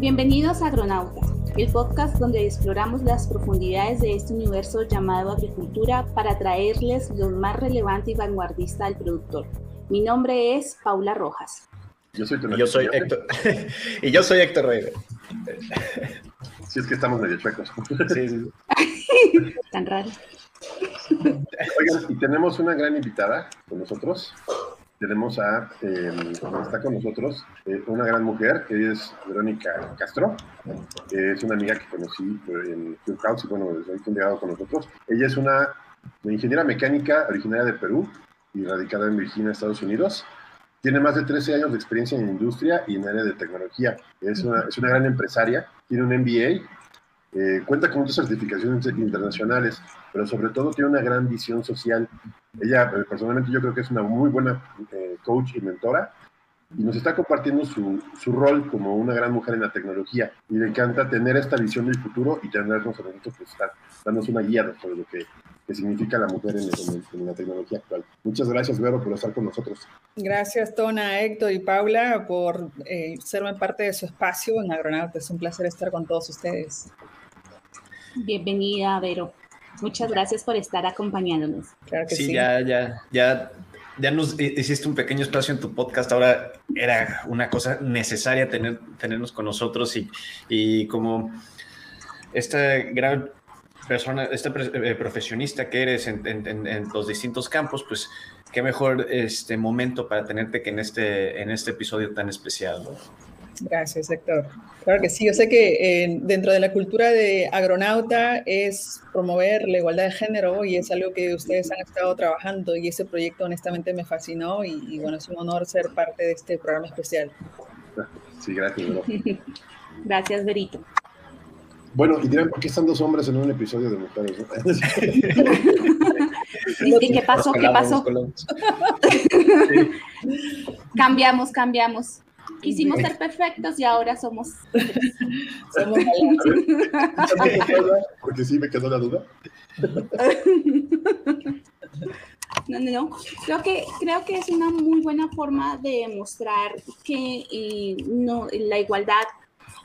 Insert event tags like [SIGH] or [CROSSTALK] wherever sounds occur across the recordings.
Bienvenidos a Agronauta, el podcast donde exploramos las profundidades de este universo llamado agricultura para traerles lo más relevante y vanguardista del productor. Mi nombre es Paula Rojas. Yo soy, yo soy Héctor. [LAUGHS] y yo soy Héctor Reyes. Sí, es que estamos medio chuecos. Sí, sí. Tan raro. Oigan, y tenemos una gran invitada con nosotros tenemos a, eh, está con nosotros, eh, una gran mujer, que es Verónica Castro, que es una amiga que conocí en Clubhouse y bueno, desde ahí llegado con nosotros. Ella es una ingeniera mecánica originaria de Perú y radicada en Virginia, Estados Unidos. Tiene más de 13 años de experiencia en industria y en área de tecnología. Es una, es una gran empresaria, tiene un MBA eh, cuenta con muchas certificaciones internacionales, pero sobre todo tiene una gran visión social. Ella, eh, personalmente, yo creo que es una muy buena eh, coach y mentora y nos está compartiendo su, su, rol como una gran mujer en la tecnología y le encanta tener esta visión del futuro y tenernos a nosotros está dándonos una guía sobre lo que, que significa la mujer en, en, la tecnología actual. Muchas gracias, Vero, por estar con nosotros. Gracias, Tona, Héctor y Paula, por eh, serme parte de su espacio en Agronauta. Es un placer estar con todos ustedes. Bienvenida, Vero. Muchas gracias por estar acompañándonos. Claro que sí, sí, ya, ya, ya, ya nos hiciste un pequeño espacio en tu podcast. Ahora era una cosa necesaria tener, tenernos con nosotros y, y como esta gran persona, esta eh, profesionista que eres en, en, en, los distintos campos, pues qué mejor este momento para tenerte que en este, en este episodio tan especial. Gracias, Héctor. Claro que sí, yo sé que eh, dentro de la cultura de agronauta es promover la igualdad de género y es algo que ustedes han estado trabajando y ese proyecto honestamente me fascinó y, bueno, es un honor ser parte de este programa especial. Sí, gracias. [LAUGHS] gracias, Berito. Bueno, y dirán, ¿por qué están dos hombres en un episodio de mujeres? ¿Y [LAUGHS] qué pasó? ¿Qué pasó? [LAUGHS] Cambiamos, cambiamos. Quisimos ser perfectos y ahora somos. [LAUGHS] somos Porque sí me quedó la duda. No, no, no. Creo que, creo que es una muy buena forma de demostrar que eh, no, la igualdad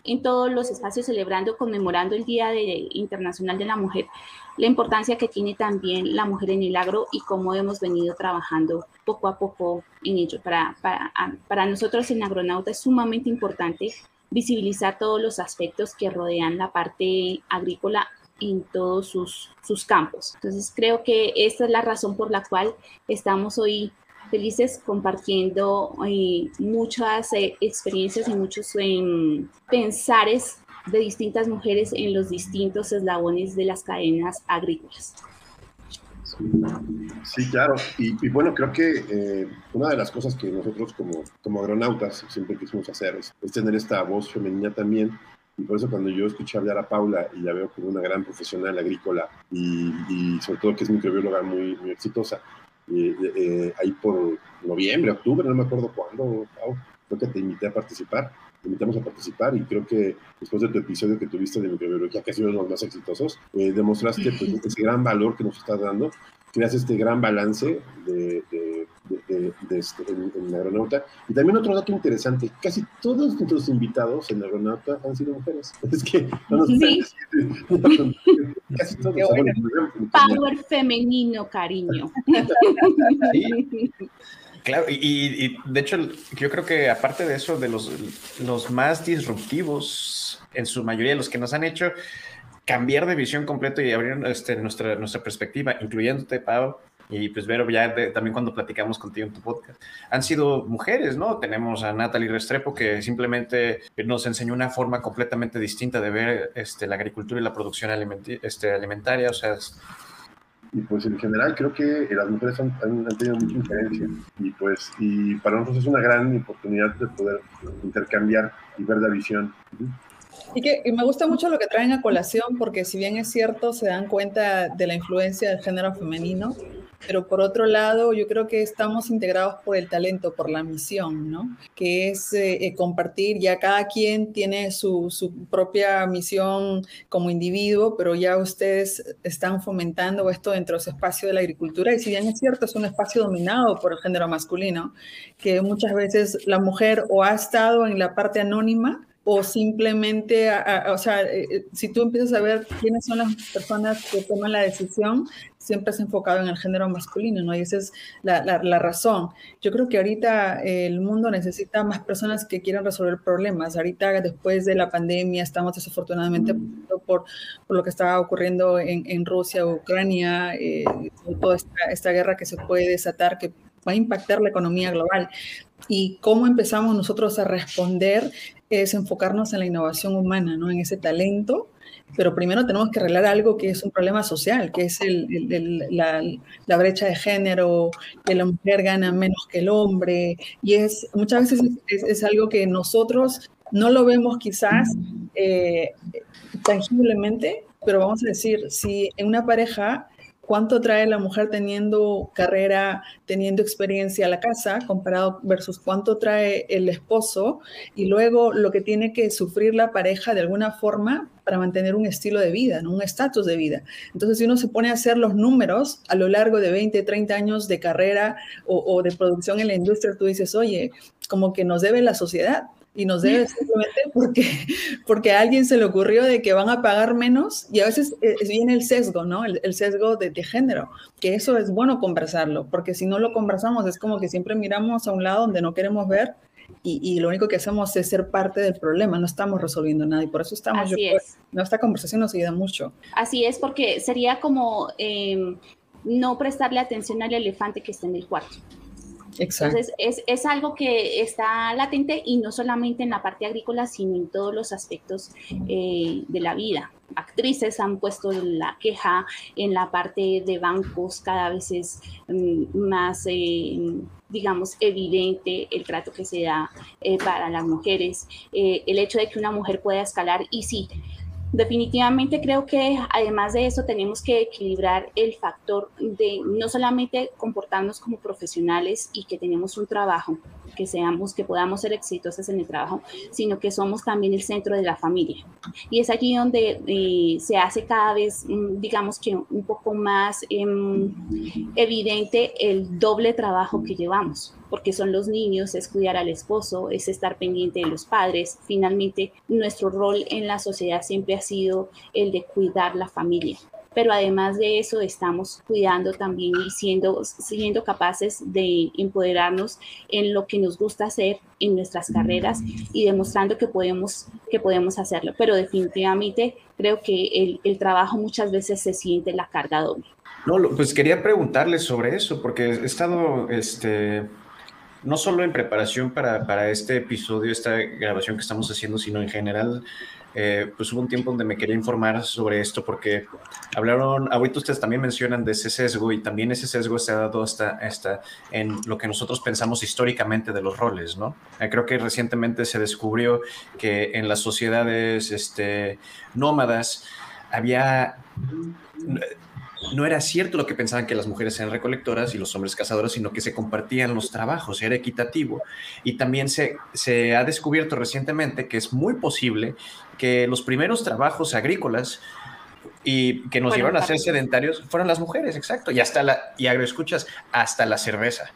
en todos los espacios celebrando, conmemorando el Día de, Internacional de la Mujer, la importancia que tiene también la mujer en el agro y cómo hemos venido trabajando poco a poco en ello. Para, para, para nosotros en Agronauta es sumamente importante visibilizar todos los aspectos que rodean la parte agrícola en todos sus, sus campos. Entonces creo que esta es la razón por la cual estamos hoy felices compartiendo eh, muchas eh, experiencias y muchos em, pensares de distintas mujeres en los distintos eslabones de las cadenas agrícolas. Sí, claro. Y, bueno, creo que eh, una de las cosas que nosotros como, como agronautas siempre quisimos hacer es, tener esta voz femenina también. Y por eso cuando yo escuché hablar a Paula y la veo como una gran profesional agrícola y, sobre todo que es microbióloga muy, muy exitosa, eh, eh, ahí por noviembre, octubre, no me acuerdo cuándo, creo que te invité a participar, te invitamos a participar y creo que después de tu episodio que tuviste de microbiología, que ha sido uno de los más exitosos, eh, demostraste pues, [LAUGHS] ese gran valor que nos estás dando, creas este gran balance de, de, de, este, en, la aeronauta. Y también otro dato interesante, casi todos nuestros invitados en la aeronauta han sido mujeres. [LAUGHS] Es que no nos sí. [LAUGHS] casi todos. Power femenino, cariño. Sí. Claro, y, de hecho yo creo que aparte de eso, de los, los más disruptivos, en su mayoría de los que nos han hecho cambiar de visión completo y abrir este, nuestra, nuestra perspectiva, incluyéndote, Pau, y pues Vero, ya también cuando platicamos contigo en tu podcast, han sido mujeres, ¿no? Tenemos a Natalie Restrepo que simplemente nos enseñó una forma completamente distinta de ver este, la agricultura y la producción este, alimentaria, o sea, y pues en general creo que las mujeres han, han, tenido mucha influencia y pues y para nosotros es una gran oportunidad de poder intercambiar y ver la visión. Y que me gusta mucho lo que traen a colación porque si bien es cierto se dan cuenta de la influencia del género femenino, pero por otro lado, yo creo que estamos integrados por el talento, por la misión, ¿no? Que es eh, eh, compartir, ya cada quien tiene su, su, propia misión como individuo, pero ya ustedes están fomentando esto dentro de ese espacio de la agricultura. Y si bien es cierto, es un espacio dominado por el género masculino, que muchas veces la mujer o ha estado en la parte anónima, o simplemente, o sea, eh, eh, si tú empiezas a ver quiénes son las personas que toman la decisión, siempre es enfocado en el género masculino, ¿no? Y esa es la, la, razón. Yo creo que ahorita el mundo necesita más personas que quieran resolver problemas. Ahorita, después de la pandemia, estamos desafortunadamente por, por lo que está ocurriendo en, en Rusia, Ucrania, eh, toda esta, esta guerra que se puede desatar, que va a impactar la economía global. Y cómo empezamos nosotros a responder es enfocarnos en la innovación humana, ¿no? en ese talento, pero primero tenemos que arreglar algo que es un problema social, que es la, brecha de género, que la mujer gana menos que el hombre, y es muchas veces es, algo que nosotros no lo vemos quizás eh, tangiblemente, pero vamos a decir, si en una pareja cuánto trae la mujer teniendo carrera, teniendo experiencia a la casa, comparado versus cuánto trae el esposo, y luego lo que tiene que sufrir la pareja de alguna forma para mantener un estilo de vida, un estatus de vida. Entonces, si uno se pone a hacer los números a lo largo de 20, 30 años de carrera o, o de producción en la industria, tú dices, oye, como que nos debe la sociedad y nos debe simplemente porque, porque a alguien se le ocurrió de que van a pagar menos y a veces eh, viene el sesgo, ¿no? El, sesgo de, género, que eso es bueno conversarlo, porque si no lo conversamos es como que siempre miramos a un lado donde no queremos ver y, y lo único que hacemos es ser parte del problema, no estamos resolviendo nada y por eso estamos... Así es. No, esta conversación nos ayuda mucho. Así es, porque sería como em, no prestarle atención al elefante que está en el cuarto. Entonces, es, es, algo que está latente y no solamente en la parte agrícola, sino en todos los aspectos eh, de la vida. Actrices han puesto la queja en la parte de bancos, cada vez es mm, más, eh, digamos, evidente el trato que se da eh, para las mujeres, el hecho de que una mujer pueda escalar y sí, Definitivamente creo que además de eso tenemos que equilibrar el factor de no solamente comportarnos como profesionales y que tenemos un trabajo, que seamos, que podamos ser exitosos en el trabajo, sino que somos también el centro de la familia. Y es aquí donde eh, se hace cada vez, mm, digamos que un poco más em, evidente el doble trabajo que llevamos porque son los niños, es cuidar al esposo, es estar pendiente de los padres. Finalmente, nuestro rol en la sociedad siempre ha sido el de cuidar la familia. Pero además de eso, estamos cuidando también y siendo, siendo capaces de empoderarnos en lo que nos gusta hacer en nuestras carreras y demostrando que podemos, que podemos hacerlo. Pero definitivamente creo que el, el trabajo muchas veces se siente la carga doble. No, pues quería preguntarles sobre eso, porque he estado este, no solo en preparación para, para, este episodio, esta grabación que estamos haciendo, sino en general, eh, pues hubo un tiempo donde me quería informar sobre esto porque hablaron, ahorita ustedes también mencionan de ese sesgo y también ese sesgo se ha dado hasta, hasta en lo que nosotros pensamos históricamente de los roles, ¿no? Eh, creo que recientemente se descubrió que en las sociedades este, nómadas había no era cierto lo que pensaban que las mujeres eran recolectoras y los hombres cazadores, sino que se compartían los trabajos, era equitativo. Y también se, se ha descubierto recientemente que es muy posible que los primeros trabajos agrícolas y que nos llevaron a ser sedentarios fueron las mujeres, exacto. Y hasta la, y agroescuchas, hasta la cerveza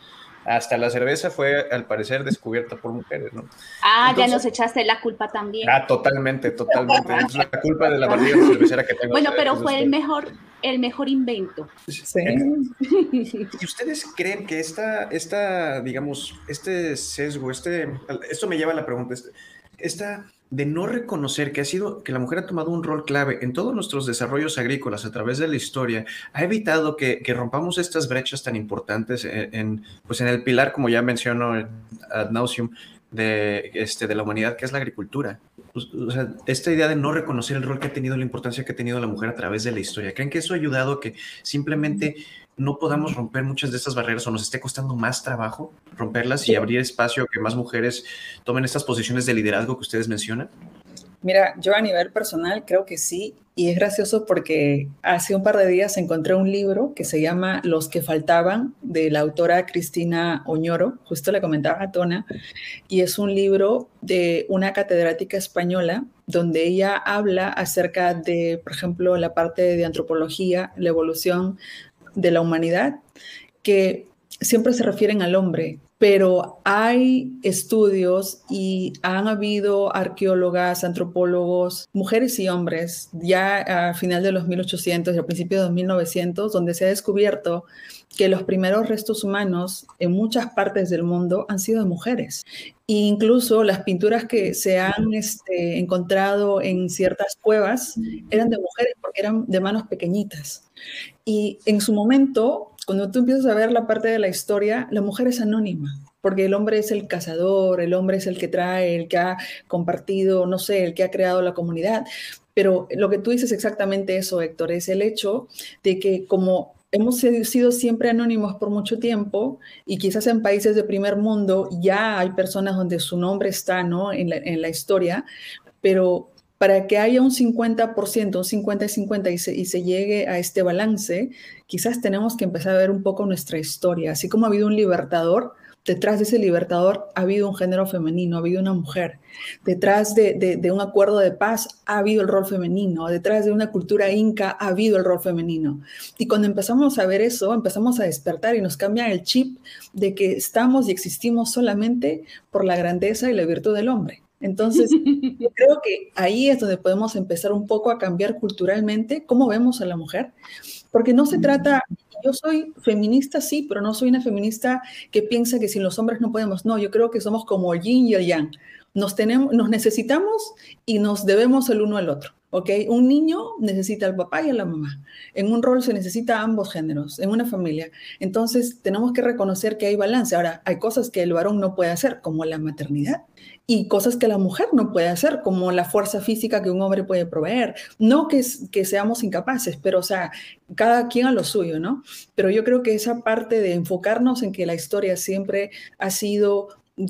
hasta la cerveza fue al parecer descubierta por mujeres, ¿no? Ah, ya nos echaste la culpa también. Ah, totalmente, totalmente. es la culpa de la barriga cervecera que tengo. Bueno, pero fue el mejor, el mejor invento. Sí. ¿Y ustedes creen que esta, esta, digamos, este sesgo, este, esto me lleva a la pregunta, este, esta de no reconocer que ha sido que la mujer ha tomado un rol clave en todos nuestros desarrollos agrícolas a través de la historia, ha evitado que, rompamos estas brechas tan importantes en, pues en el pilar, como ya mencionó ad nauseum, de, este, de la humanidad, que es la agricultura. Pues, o sea, esta idea de no reconocer el rol que ha tenido, la importancia que ha tenido la mujer a través de la historia, ¿creen que eso ha ayudado a que simplemente no podamos romper muchas de estas barreras o nos esté costando más trabajo romperlas y abrir espacio a que más mujeres tomen estas posiciones de liderazgo que ustedes mencionan? Mira, yo a nivel personal creo que sí, y es gracioso porque hace un par de días encontré un libro que se llama Los que faltaban, de la autora Cristina Oñoro, justo le comentaba a Tona, y es un libro de una catedrática española donde ella habla acerca de, por ejemplo, la parte de antropología, la evolución de la humanidad, que siempre se refieren al hombre pero hay estudios y han habido arqueólogas, antropólogos, mujeres y hombres, ya a final de los 1800 y a principios de los 1900, donde se ha descubierto que los primeros restos humanos en muchas partes del mundo han sido de mujeres. E incluso las pinturas que se han este, encontrado en ciertas cuevas eran de mujeres porque eran de manos pequeñitas. Y en su momento cuando tú empiezas a ver la parte de la historia, la mujer es anónima, porque el hombre es el cazador, el hombre es el que trae, el que ha compartido, no sé, el que ha creado la comunidad. Pero lo que tú dices exactamente eso, Héctor, es el hecho de que como hemos sido siempre anónimos por mucho tiempo y quizás en países de primer mundo ya hay personas donde su nombre está ¿no? en, la, en la historia, pero para que haya un 50%, un 50 y 50 y se, y se, llegue a este balance, quizás tenemos que empezar a ver un poco nuestra historia. Así como ha habido un libertador, detrás de ese libertador ha habido un género femenino, ha habido una mujer. Detrás de, de, de, un acuerdo de paz ha habido el rol femenino. Detrás de una cultura inca ha habido el rol femenino. Y cuando empezamos a ver eso, empezamos a despertar y nos cambia el chip de que estamos y existimos solamente por la grandeza y la virtud del hombre. Entonces, yo [LAUGHS] creo que ahí es donde podemos empezar un poco a cambiar culturalmente cómo vemos a la mujer, porque no se trata, yo soy feminista, sí, pero no soy una feminista que piensa que sin los hombres no podemos, no, yo creo que somos como el yin y el yang, nos, tenemos, nos necesitamos y nos debemos el uno al otro. ¿ok? Un niño necesita al papá y a la mamá. En un rol se necesita ambos géneros, en una familia. Entonces, tenemos que reconocer que hay balance. Ahora, hay cosas que el varón no puede hacer, como la maternidad, y cosas que la mujer no puede hacer, como la fuerza física que un hombre puede proveer. No que, seamos incapaces, pero, o sea, cada quien a lo suyo, ¿no? Pero yo creo que esa parte de enfocarnos en que la historia siempre ha sido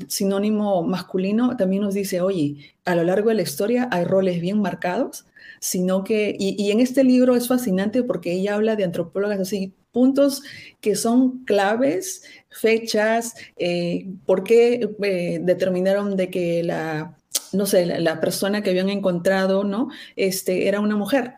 sinónimo masculino también nos dice, oye, a lo largo de la historia hay roles bien marcados sino que, y, en este libro es fascinante porque ella habla de antropólogas así, puntos que son claves, fechas, eh, por qué eh, determinaron de que la, no sé, la, persona que habían encontrado, ¿no? Este, era una mujer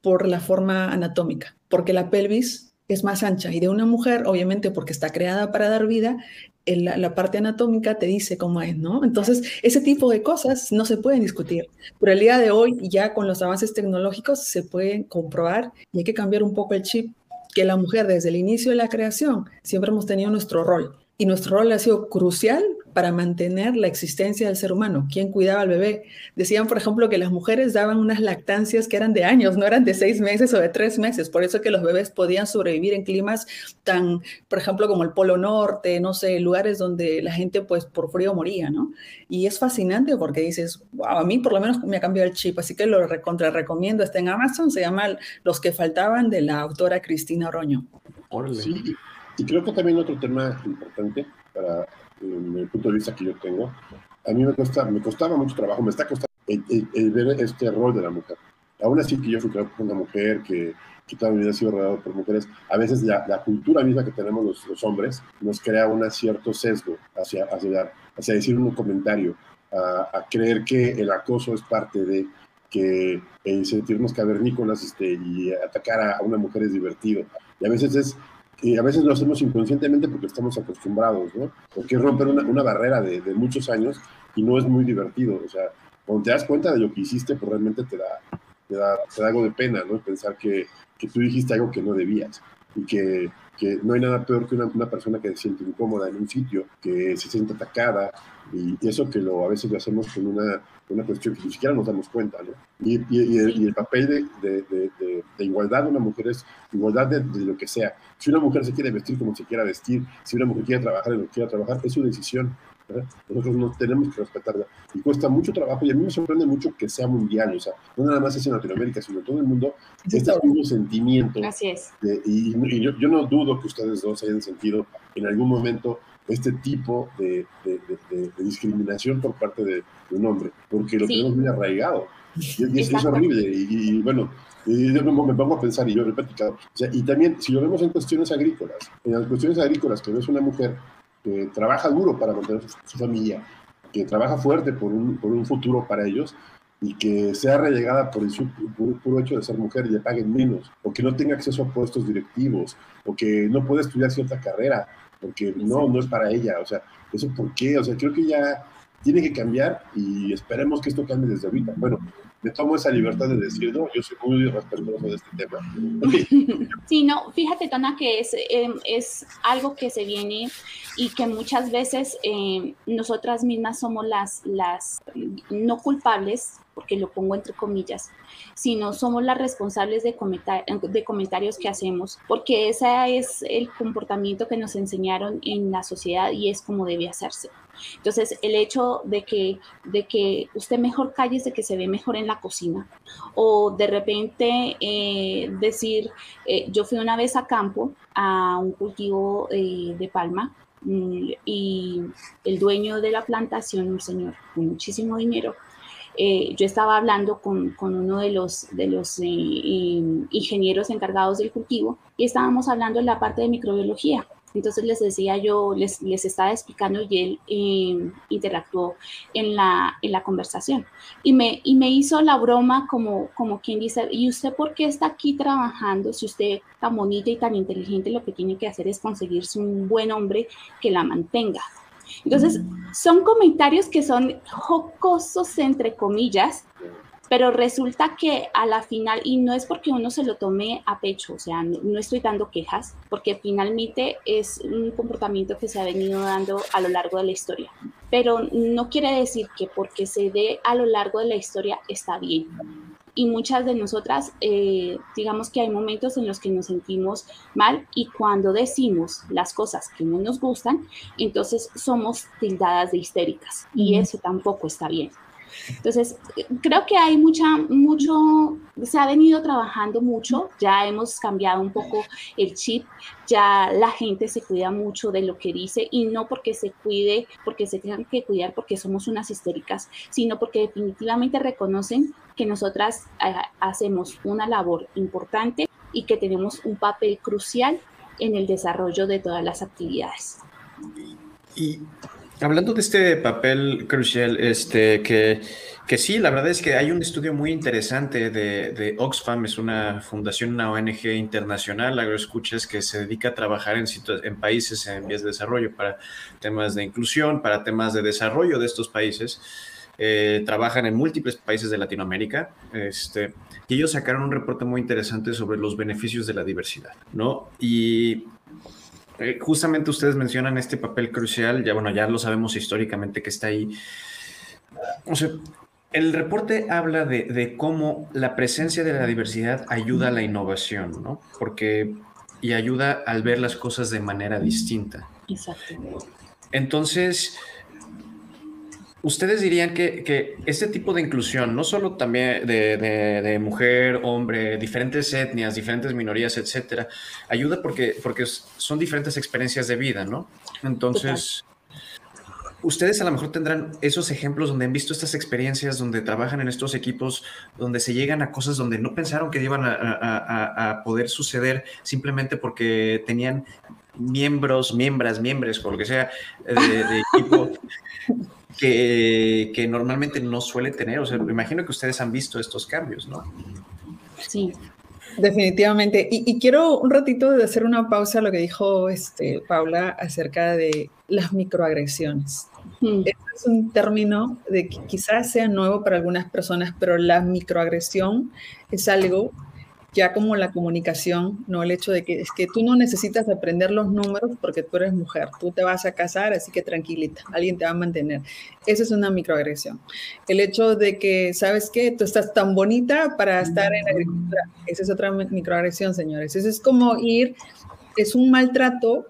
por la forma anatómica, porque la pelvis es más ancha y de una mujer, obviamente porque está creada para dar vida, la, parte anatómica te dice cómo es, ¿no? Entonces, ese tipo de cosas no se pueden discutir, pero el día de hoy, ya con los avances tecnológicos, se pueden comprobar y hay que cambiar un poco el chip, que la mujer desde el inicio de la creación siempre hemos tenido nuestro rol. Y nuestro rol ha sido crucial para mantener la existencia del ser humano. ¿Quién cuidaba al bebé? Decían, por ejemplo, que las mujeres daban unas lactancias que eran de años, no eran de seis meses o de tres meses. Por eso que los bebés podían sobrevivir en climas tan, por ejemplo, como el Polo Norte, no sé, lugares donde la gente, pues, por frío moría, ¿no? Y es fascinante porque dices, wow, a mí por lo menos me ha cambiado el chip, así que lo recontra recomiendo. Está en Amazon, se llama Los que faltaban de la autora Cristina Oroño. Sí, y creo que también otro tema importante para el punto de vista que yo tengo, a mí me, me costaba mucho trabajo, me está costando el, ver este rol de la mujer. Aún así que yo fui creado por una mujer, que, que toda mi vida ha sido rodeado por mujeres, a veces la, la cultura misma que tenemos los, los, hombres nos crea un cierto sesgo hacia, hacia, hacia decir un comentario, a, a, creer que el acoso es parte de que eh, sentirnos cavernícolas este, y atacar a una mujer es divertido. Y a veces es y a veces lo hacemos inconscientemente porque estamos acostumbrados, ¿no? Porque es romper una, una barrera de, de, muchos años y no es muy divertido. O sea, cuando te das cuenta de lo que hiciste, pues realmente te da, te da, te da algo de pena, ¿no? Pensar que, que tú dijiste algo que no debías y que, que no hay nada peor que una, una, persona que se siente incómoda en un sitio, que se siente atacada y, eso que lo, a veces lo hacemos con una, una cuestión que ni siquiera nos damos cuenta, ¿no? Y, el, papel de, de, de, igualdad de una mujer es igualdad de, lo que sea. Si una mujer se quiere vestir como se quiera vestir, si una mujer quiere trabajar en quiera trabajar, es su decisión. ¿Verdad? Nosotros no tenemos que respetarla. Y cuesta mucho trabajo, y a mí me sorprende mucho que sea mundial, o sea, no nada más es en Latinoamérica, sino en todo el mundo, sí, este mismo sentimiento. Así es. De, y, y yo, yo, no dudo que ustedes dos hayan sentido en algún momento este tipo de, de, de, discriminación por parte de, un hombre, porque lo sí. tenemos muy arraigado. Y, es, es, horrible. Y, y bueno, y yo me pongo a pensar, y yo repito, o sea, y también, si lo vemos en cuestiones agrícolas, en las cuestiones agrícolas, que ves una mujer que trabaja duro para mantener su, su familia, que trabaja fuerte por un, por un, futuro para ellos, y que sea relegada por el puro, puro hecho de ser mujer y le paguen menos, o que no tenga acceso a puestos directivos, o que no pueda estudiar cierta carrera, porque no, no es para ella, o sea, eso por qué, o sea, creo que ya tiene que cambiar y esperemos que esto cambie desde ahorita. Bueno, me tomo esa libertad de decirlo, yo soy muy respetuoso de este tema. [LAUGHS] Sí, no, fíjate, Tona, que es, em, es algo que se viene y que muchas veces em, nosotras mismas somos las, las no culpables, porque lo pongo entre comillas, sino somos las responsables de, de comentarios que hacemos, porque ese es el comportamiento que nos enseñaron en la sociedad y es como debe hacerse. Entonces, el hecho de que, de que usted mejor calle de que se ve mejor en la cocina, o de repente eh, decir, eh, yo fui una vez a campo a un cultivo eh, de palma, mm, y el dueño de la plantación, un señor con muchísimo dinero, yo estaba hablando con, con, uno de los, de los ingenieros encargados del cultivo y estábamos hablando de la parte de microbiología. Entonces les decía yo, les, les estaba explicando y él eh, interactuó en la, en la conversación. Y me, y me hizo la broma como, como quien dice, ¿y usted por qué está aquí trabajando si usted tan bonita y tan inteligente lo que tiene que hacer es conseguirse un buen hombre que la mantenga? Entonces, son comentarios que son jocosos, entre comillas, pero resulta que a la final, y no es porque uno se lo tome a pecho, o sea, no, estoy dando quejas, porque finalmente es un comportamiento que se ha venido dando a lo largo de la historia, pero no quiere decir que porque se dé a lo largo de la historia está bien. Y muchas de nosotras, eh, digamos que hay momentos en los que nos sentimos mal y cuando decimos las cosas que no nos gustan, entonces somos tildadas de histéricas y eso tampoco está bien. Entonces, creo que hay mucha, mucho, se ha venido trabajando mucho, ya hemos cambiado un poco el chip, ya la gente se cuida mucho de lo que dice y no porque se cuide, porque se tengan que cuidar porque somos unas histéricas, sino porque definitivamente reconocen que nosotras eh, hacemos una labor importante y que tenemos un papel crucial en el desarrollo de todas las actividades. Y Hablando de este papel crucial, este, que, que sí, la verdad es que hay un estudio muy interesante de, Oxfam, es una fundación, una ONG internacional, agroescuchas, que se dedica a trabajar en, en países en vías de desarrollo para temas de inclusión, para temas de desarrollo de estos países. Eh, trabajan en múltiples países de Latinoamérica, este, y ellos sacaron un reporte muy interesante sobre los beneficios de la diversidad, ¿no? Y eh, justamente ustedes mencionan este papel crucial, ya bueno, ya lo sabemos históricamente que está ahí. O sea, el reporte habla de, cómo la presencia de la diversidad ayuda a la innovación, ¿no? Porque y ayuda al ver las cosas de manera distinta. Exacto. Entonces, ¿Ustedes dirían que, este tipo de inclusión, no solo también de, mujer, hombre, diferentes etnias, diferentes minorías, etcétera, ayuda porque, porque son diferentes experiencias de vida, ¿no? Entonces, ustedes a lo mejor tendrán esos ejemplos donde han visto estas experiencias, donde trabajan en estos equipos, donde se llegan a cosas donde no pensaron que iban a, poder suceder simplemente porque tenían miembros, miembras, miembros, por lo que sea, de, de equipo [LAUGHS] que, normalmente no suele tener. O sea, me imagino que ustedes han visto estos cambios, ¿no? Sí. Definitivamente. Y, quiero un ratito de hacer una pausa a lo que dijo este, Paula acerca de las microagresiones. Mm. Este es un término de que quizás sea nuevo para algunas personas, pero la microagresión es algo ya como la comunicación, no el hecho de que es que tú no necesitas aprender los números porque tú eres mujer, tú te vas a casar, así que tranquilita, alguien te va a mantener. Esa es una microagresión. El hecho de que, ¿sabes qué? Tú estás tan bonita para estar en agricultura, esa es otra microagresión, señores. Eso es como ir, es un maltrato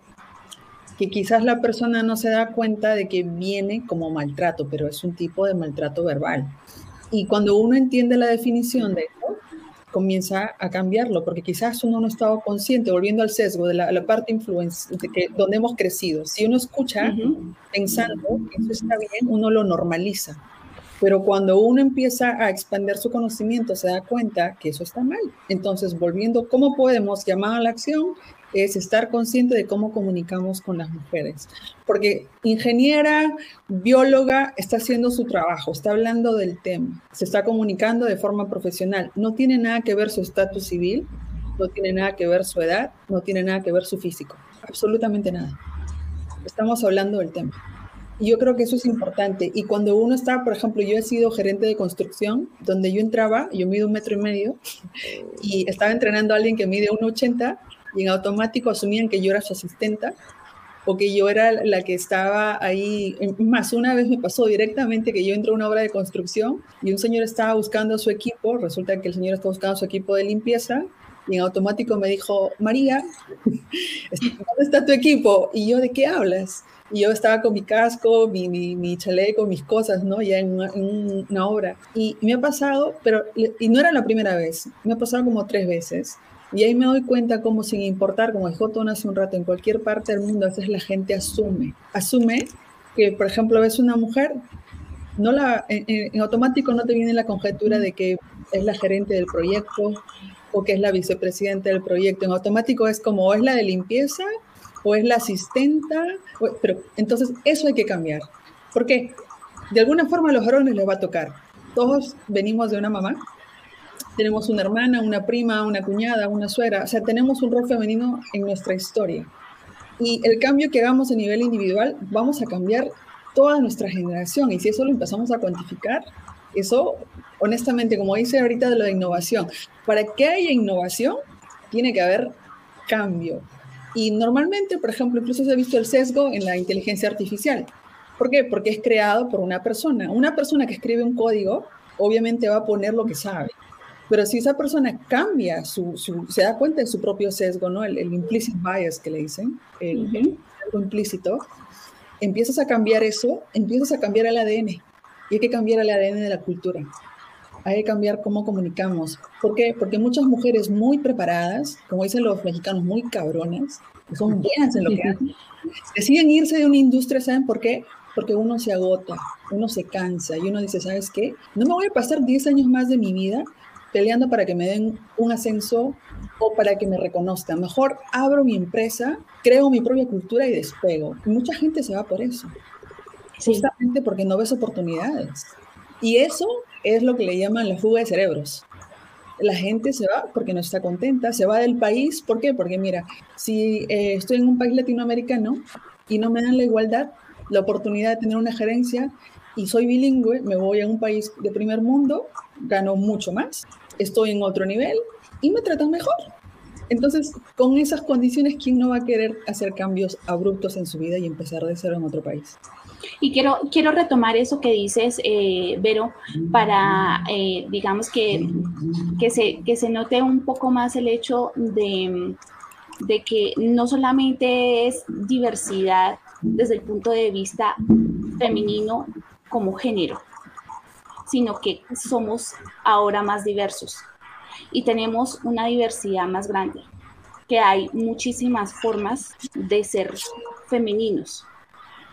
que quizás la persona no se da cuenta de que viene como maltrato, pero es un tipo de maltrato verbal. Y cuando uno entiende la definición de comienza a cambiarlo, porque quizás uno no estaba consciente, volviendo al sesgo de la, parte influencia, donde hemos crecido. Si uno escucha pensando que eso está bien, uno lo normaliza. Pero cuando uno empieza a expandir su conocimiento, se da cuenta que eso está mal. Entonces, volviendo, ¿cómo podemos llamar a la acción? Es estar consciente de cómo comunicamos con las mujeres. Porque ingeniera, bióloga, está haciendo su trabajo, está hablando del tema, se está comunicando de forma profesional. No tiene nada que ver su estatus civil, no tiene nada que ver su edad, no tiene nada que ver su físico, absolutamente nada. estamos hablando del tema. Y yo creo que eso es importante. Y cuando uno está, por ejemplo, yo he sido gerente de construcción, donde yo entraba, yo mido un metro y medio, [LAUGHS] y estaba entrenando a alguien que mide 1,80 y en automático asumían que yo era su asistenta o que yo era la que estaba ahí. Más una vez me pasó directamente que yo entré a una obra de construcción y un señor estaba buscando a su equipo, resulta que el señor estaba buscando a su equipo de limpieza y en automático me dijo, María, ¿dónde está tu equipo? Y yo, ¿de qué hablas? Y yo estaba con mi casco, mi, mi, mi chaleco, mis cosas, ¿no? Ya en una, en una obra. Y me ha pasado, pero, y no era la primera vez, me ha pasado como tres veces y ahí me doy cuenta como sin importar, como dijo Tona hace un rato, en cualquier parte del mundo a veces la gente asume, asume que, por ejemplo, ves una mujer, no la, en, automático no te viene la conjetura de que es la gerente del proyecto o que es la vicepresidenta del proyecto. En automático es como o es la de limpieza o es la asistenta, pero entonces eso hay que cambiar. ¿Por qué? De alguna forma a los varones les va a tocar. Todos venimos de una mamá tenemos una hermana, una prima, una cuñada, una suegra, o sea, tenemos un rol femenino en nuestra historia. Y el cambio que hagamos a nivel individual, vamos a cambiar toda nuestra generación. Y si eso lo empezamos a cuantificar, eso, honestamente, como dice ahorita de lo de innovación, para que haya innovación, tiene que haber cambio. Y normalmente, por ejemplo, incluso se ha visto el sesgo en la inteligencia artificial. ¿Por qué? Porque es creado por una persona. Una persona que escribe un código, obviamente va a poner lo que sabe. Pero si esa persona cambia, su, se da cuenta de su propio sesgo, ¿no? El, implicit bias que le dicen, el, implícito, empiezas a cambiar eso, empiezas a cambiar el ADN. Y hay que cambiar el ADN de la cultura. Hay que cambiar cómo comunicamos. ¿Por qué? Porque muchas mujeres muy preparadas, como dicen los mexicanos, muy cabrones, que son buenas en lo que hacen, deciden irse de una industria, ¿saben por qué? Porque uno se agota, uno se cansa y uno dice, ¿sabes qué? No me voy a pasar 10 años más de mi vida peleando para que me den un ascenso o para que me reconozcan. Mejor abro mi empresa, creo mi propia cultura y despego. mucha gente se va por eso. Justamente porque no ves oportunidades. Y eso es lo que le llaman la fuga de cerebros. La gente se va porque no está contenta, se va del país. ¿Por qué? Porque mira, si eh, estoy en un país latinoamericano y no me dan la igualdad, la oportunidad de tener una gerencia y soy bilingüe, me voy a un país de primer mundo, gano mucho más estoy en otro nivel y me tratan mejor. Entonces, con esas condiciones, ¿quién no va a querer hacer cambios abruptos en su vida y empezar de cero en otro país? Y quiero, quiero retomar eso que dices, eh, Vero, para, eh, digamos, que, que, se, que se note un poco más el hecho de, de que no solamente es diversidad desde el punto de vista femenino como género, sino que somos ahora más diversos y tenemos una diversidad más grande, que hay muchísimas formas de ser femeninos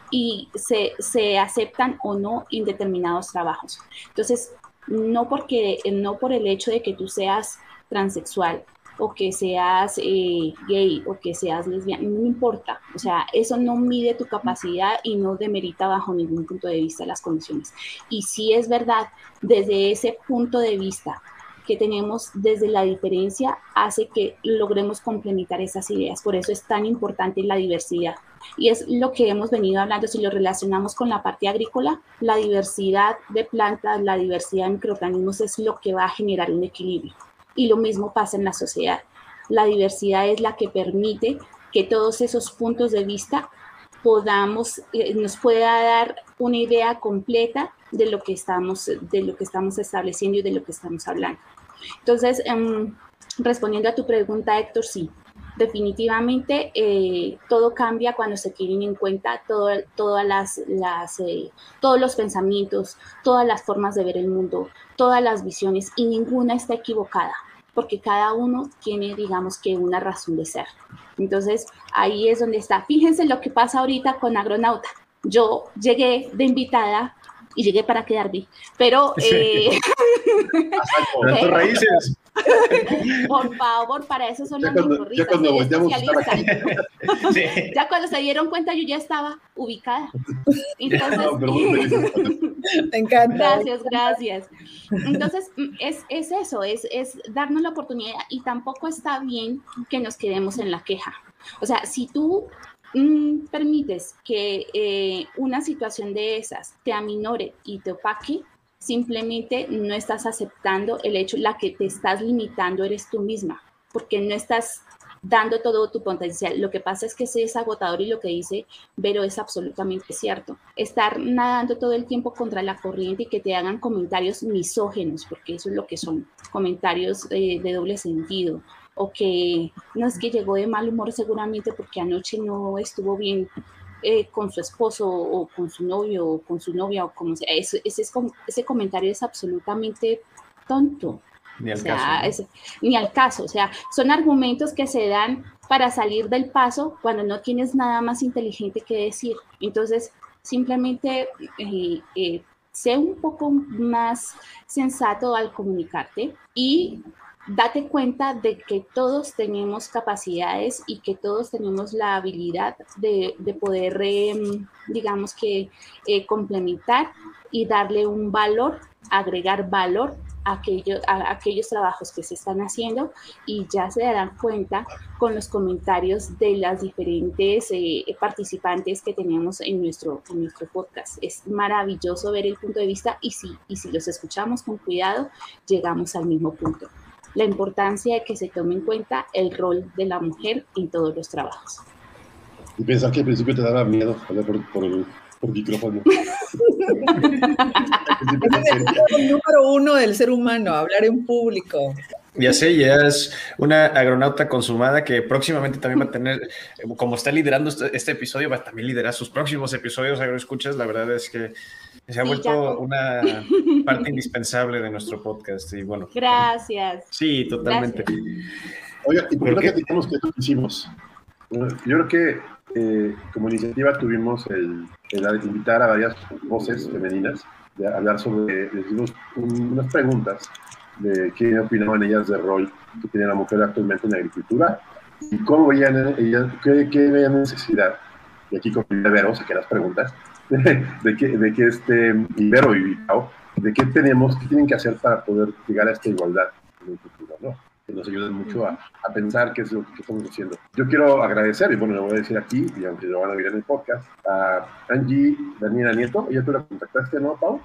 y se, se aceptan o no en determinados trabajos. Entonces, no, porque, no por el hecho de que tú seas transexual o que seas eh, gay o que seas lesbiana, no importa. O sea, eso no mide tu capacidad y no demerita bajo ningún punto de vista las condiciones. Y sí es verdad, desde ese punto de vista que tenemos desde la diferencia hace que logremos complementar esas ideas. Por eso es tan importante la diversidad. Y es lo que hemos venido hablando, si lo relacionamos con la parte agrícola, la diversidad de plantas, la diversidad de microorganismos es lo que va a generar un equilibrio. Y lo mismo pasa en la sociedad. La diversidad es la que permite que todos esos puntos de vista podamos, eh, nos pueda dar una idea completa de lo que estamos, de lo que estamos estableciendo y de lo que estamos hablando. Entonces, em, respondiendo a tu pregunta, Héctor, sí, definitivamente eh, todo cambia cuando se tienen en cuenta todas las, las eh, todos los pensamientos, todas las formas de ver el mundo, todas las visiones y ninguna está equivocada porque cada uno tiene, digamos que, una razón de ser. Entonces, ahí es donde está. Fíjense lo que pasa ahorita con Agronauta. Yo llegué de invitada y llegué para quedarme. Pero. Eh, [LAUGHS] [LAUGHS] raíces. [LAUGHS] Por favor, para eso son cuando, Ya cuando [LAUGHS] Ya cuando se dieron cuenta, yo ya estaba ubicada. Entonces, Me encanta. Gracias, gracias. Entonces, es, es eso, es, es darnos la oportunidad y tampoco está bien que nos quedemos en la queja. O sea, si tú mm, permites que eh, una situación de esas te aminore y te opaque, simplemente no estás aceptando el hecho, la que te estás limitando eres tú misma, porque no estás dando todo tu potencial. Lo que pasa es que ese es agotador y lo que dice Vero es absolutamente cierto. Estar nadando todo el tiempo contra la corriente y que te hagan comentarios misógenos, porque eso es lo que son, comentarios eh, de doble sentido, o que no es que llegó de mal humor seguramente porque anoche no estuvo bien eh, con su esposo o con su novio o con su novia o como sea. Ese, ese, ese comentario es absolutamente tonto. Ni al, caso, ni al caso. O sea, son argumentos que se dan para salir del paso cuando no tienes nada más inteligente que decir. Entonces, simplemente eh, eh, sé un poco más sensato al comunicarte y date cuenta de que todos tenemos capacidades y que todos tenemos la habilidad de, poder, em, digamos que, eh, complementar y darle un valor, agregar valor a aquellos, a aquellos trabajos que se están haciendo y ya se darán cuenta con los comentarios de las diferentes eh, participantes que tenemos en nuestro, en nuestro podcast. Es maravilloso ver el punto de vista y si, y si los escuchamos con cuidado, llegamos al mismo punto la importancia de que se tome en cuenta el rol de la mujer en todos los trabajos. Y pensar que al principio te daba miedo hablar por, el, micrófono. [LAUGHS] el número uno del ser humano, hablar en público. Ya sé, ya es una agronauta consumada que próximamente también va a tener, como está liderando este, este episodio, va a también liderar sus próximos episodios agroescuchas. La verdad es que se ha vuelto una parte indispensable de nuestro podcast. Y bueno. Gracias. Sí, totalmente. Oiga, ¿y por qué digamos que hicimos? Yo creo que eh, como iniciativa tuvimos el, el, invitar a varias voces femeninas de hablar sobre, decimos, unas preguntas de qué opinaban ellas del rol que tiene la mujer actualmente en la agricultura y cómo veían ellas, qué, qué veían necesidad. Y aquí con Ibero que las preguntas, [LAUGHS] de, que, de que este Ibero y de qué tenemos, qué tienen que hacer para poder llegar a esta igualdad en el futuro, ¿no? Que nos ayuden mucho a, a pensar qué es lo que estamos haciendo. Yo quiero agradecer, y bueno, lo voy a decir aquí, y aunque lo van a ver en el podcast, a Angie Daniela Nieto. Ella tú la contactaste, ¿no, Pau?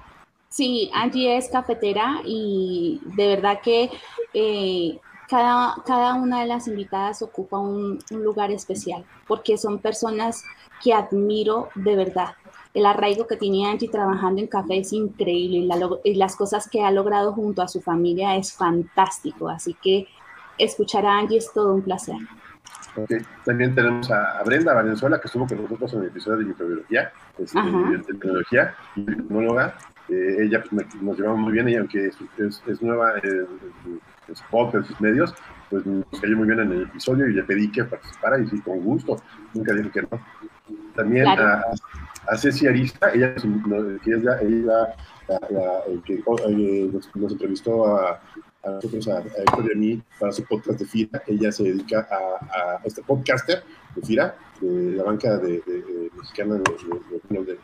Sí, Angie es cafetera y de verdad que eh, cada, cada, una de las invitadas ocupa un, lugar especial porque son personas que admiro de verdad. El arraigo que tiene Angie trabajando en café es increíble y, las cosas que ha logrado junto a su familia es fantástico. Así que escuchar a Angie es todo un placer. También tenemos a Brenda Valenzuela, que estuvo con nosotros en el episodio de microbiología, este, de tecnología, y eh, ella pues, nos llevamos muy bien, y aunque es, nueva en, su podcast, en sus medios, pues nos cayó muy bien en el episodio y le pedí que participara y sí, con gusto, nunca dijo que no. También a, a, Ceci Arista, ella, que es la, ella, la, el que eh, nos, entrevistó a, a nosotros, a, Héctor y a mí, para su podcast de FIRA. Ella se dedica a, a este podcaster de FIRA, la banca de, de, mexicana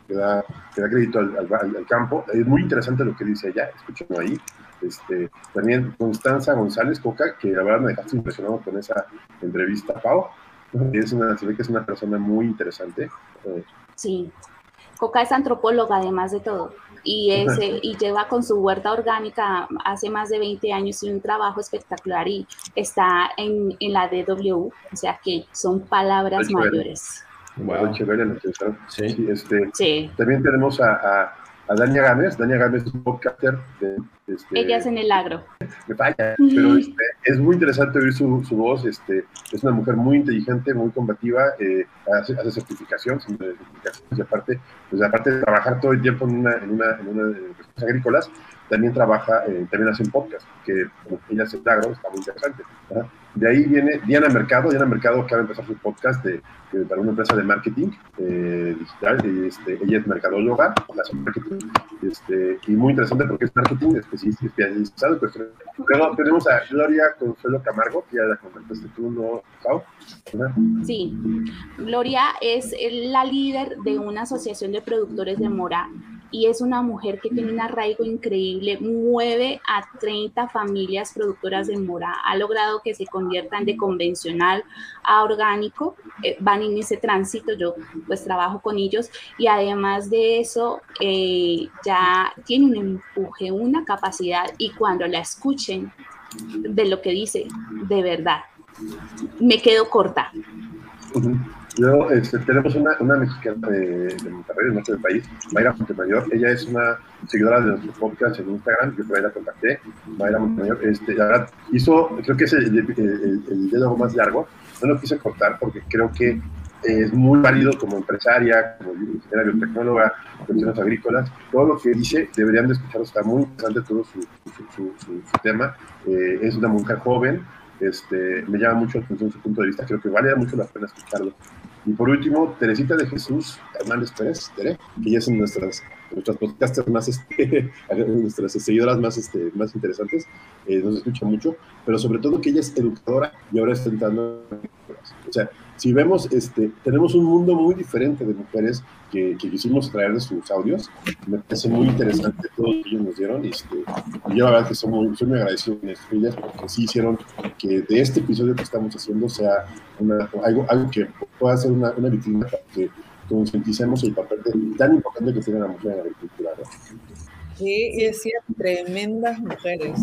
que, da, crédito al, campo. Es muy interesante lo que dice ella, escúchenlo ahí. Este, también Constanza González Coca, que la verdad me dejaste impresionado con esa entrevista, Pau. Es una, se ve que es una persona muy interesante. Sí, Coca es antropóloga además de todo y, ese, y lleva con su huerta orgánica hace más de 20 años y un trabajo espectacular y está en, en la DW, o sea que son palabras mayores. Wow. Sí. este, sí. También tenemos a a Dania Gámez. Dania Gámez es un podcaster de... Este, Ella es en el agro. Me falla, pero este, es muy interesante oír su, su, voz. Este, es una mujer muy inteligente, muy combativa, eh, hace, hace, certificación, y aparte, pues aparte de trabajar todo el tiempo en una, en una, en una agrícolas, también trabaja, eh, también hace un podcast, que como ella hace agro, está muy interesante. De ahí viene Diana Mercado, Diana Mercado acaba de empezar su podcast de, para una empresa de marketing eh, digital, este, ella es mercadóloga, hace marketing, este, y muy interesante porque es marketing especializado. Luego tenemos a Gloria Consuelo Camargo, que ya la comentaste tú, ¿no, Pau? Sí, Gloria es la líder de una asociación de productores de mora y es una mujer que tiene un arraigo increíble, mueve a 30 familias productoras de mora, ha logrado que se conviertan de convencional a orgánico, eh, van en ese tránsito, yo pues trabajo con ellos y además de eso eh, ya tiene un empuje, una capacidad y cuando la escuchen de lo que dice, de verdad, me quedo corta. Yo, este, tenemos una, una mexicana de, Monterrey, del norte del país, Mayra Montemayor. Ella es una seguidora de nuestro podcast en Instagram. Yo por ahí la contacté. Mayra Montemayor, este, hizo, creo que es el, diálogo más largo. No lo quise cortar porque creo que es muy válido como empresaria, como ingeniera biotecnóloga, profesiones agrícolas. Todo lo que dice deberían de escucharlo. Está muy interesante todo su, su, su, tema. Eh, es una mujer joven. Este, me llama mucho la atención su punto de vista. Creo que vale mucho la pena escucharlo. Y por último, Teresita de Jesús Hernández Pérez, que ya son nuestras, nuestras podcasters más, este, [LAUGHS] nuestras seguidoras más, este, más interesantes, eh, nos escucha mucho, pero sobre todo que ella es educadora y ahora está entrando. O sea, si vemos, este, tenemos un mundo muy diferente de mujeres que, quisimos traer de sus audios. Me parece muy interesante todo lo que ellos nos dieron. Este, y yo la verdad que soy muy, soy muy agradecido con ellas porque sí hicieron que de este episodio que estamos haciendo sea una, algo, algo que pueda ser una, una vitrina para que concienticemos el papel tan importante que tiene la mujer en la agricultura. Sí, y decía tremendas mujeres,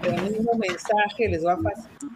tremendo mensaje, les va fácil.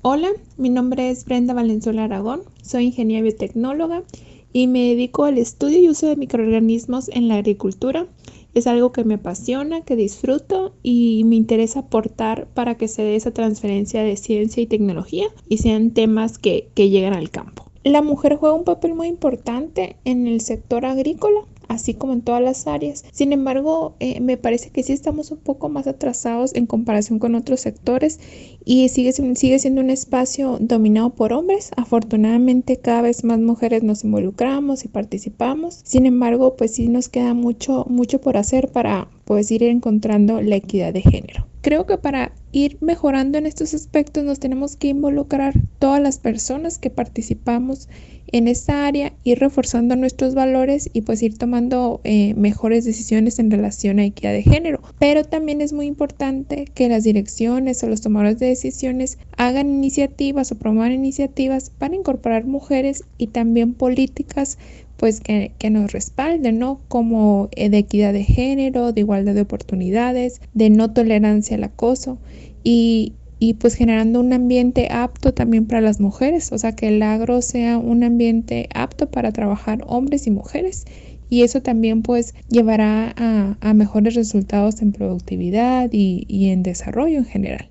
Hola, mi nombre es Brenda Valenzuela Aragón, soy ingeniera biotecnóloga y me dedico al estudio y uso de microorganismos en la agricultura. Es algo que me apasiona, que disfruto y me interesa aportar para que se dé esa transferencia de ciencia y tecnología y sean temas que, que llegan al campo. La mujer juega un papel muy importante en el sector agrícola así como en todas las áreas. Sin embargo, eh, me parece que sí estamos un poco más atrasados en comparación con otros sectores y sigue, sigue siendo un espacio dominado por hombres. Afortunadamente cada vez más mujeres nos involucramos y participamos. Sin embargo, pues sí nos queda mucho, mucho por hacer para pues ir encontrando la equidad de género. Creo que para ir mejorando en estos aspectos nos tenemos que involucrar todas las personas que participamos en esta área, ir reforzando nuestros valores y pues ir tomando eh, mejores decisiones en relación a equidad de género. Pero también es muy importante que las direcciones o los tomadores de decisiones hagan iniciativas o promuevan iniciativas para incorporar mujeres y también políticas pues que, que, nos respalden, ¿no? Como eh, de equidad de género, de igualdad de oportunidades, de no tolerancia al acoso y, y pues generando un ambiente apto también para las mujeres, o sea, que el agro sea un ambiente apto para trabajar hombres y mujeres y eso también pues llevará a, a mejores resultados en productividad y, y en desarrollo en general.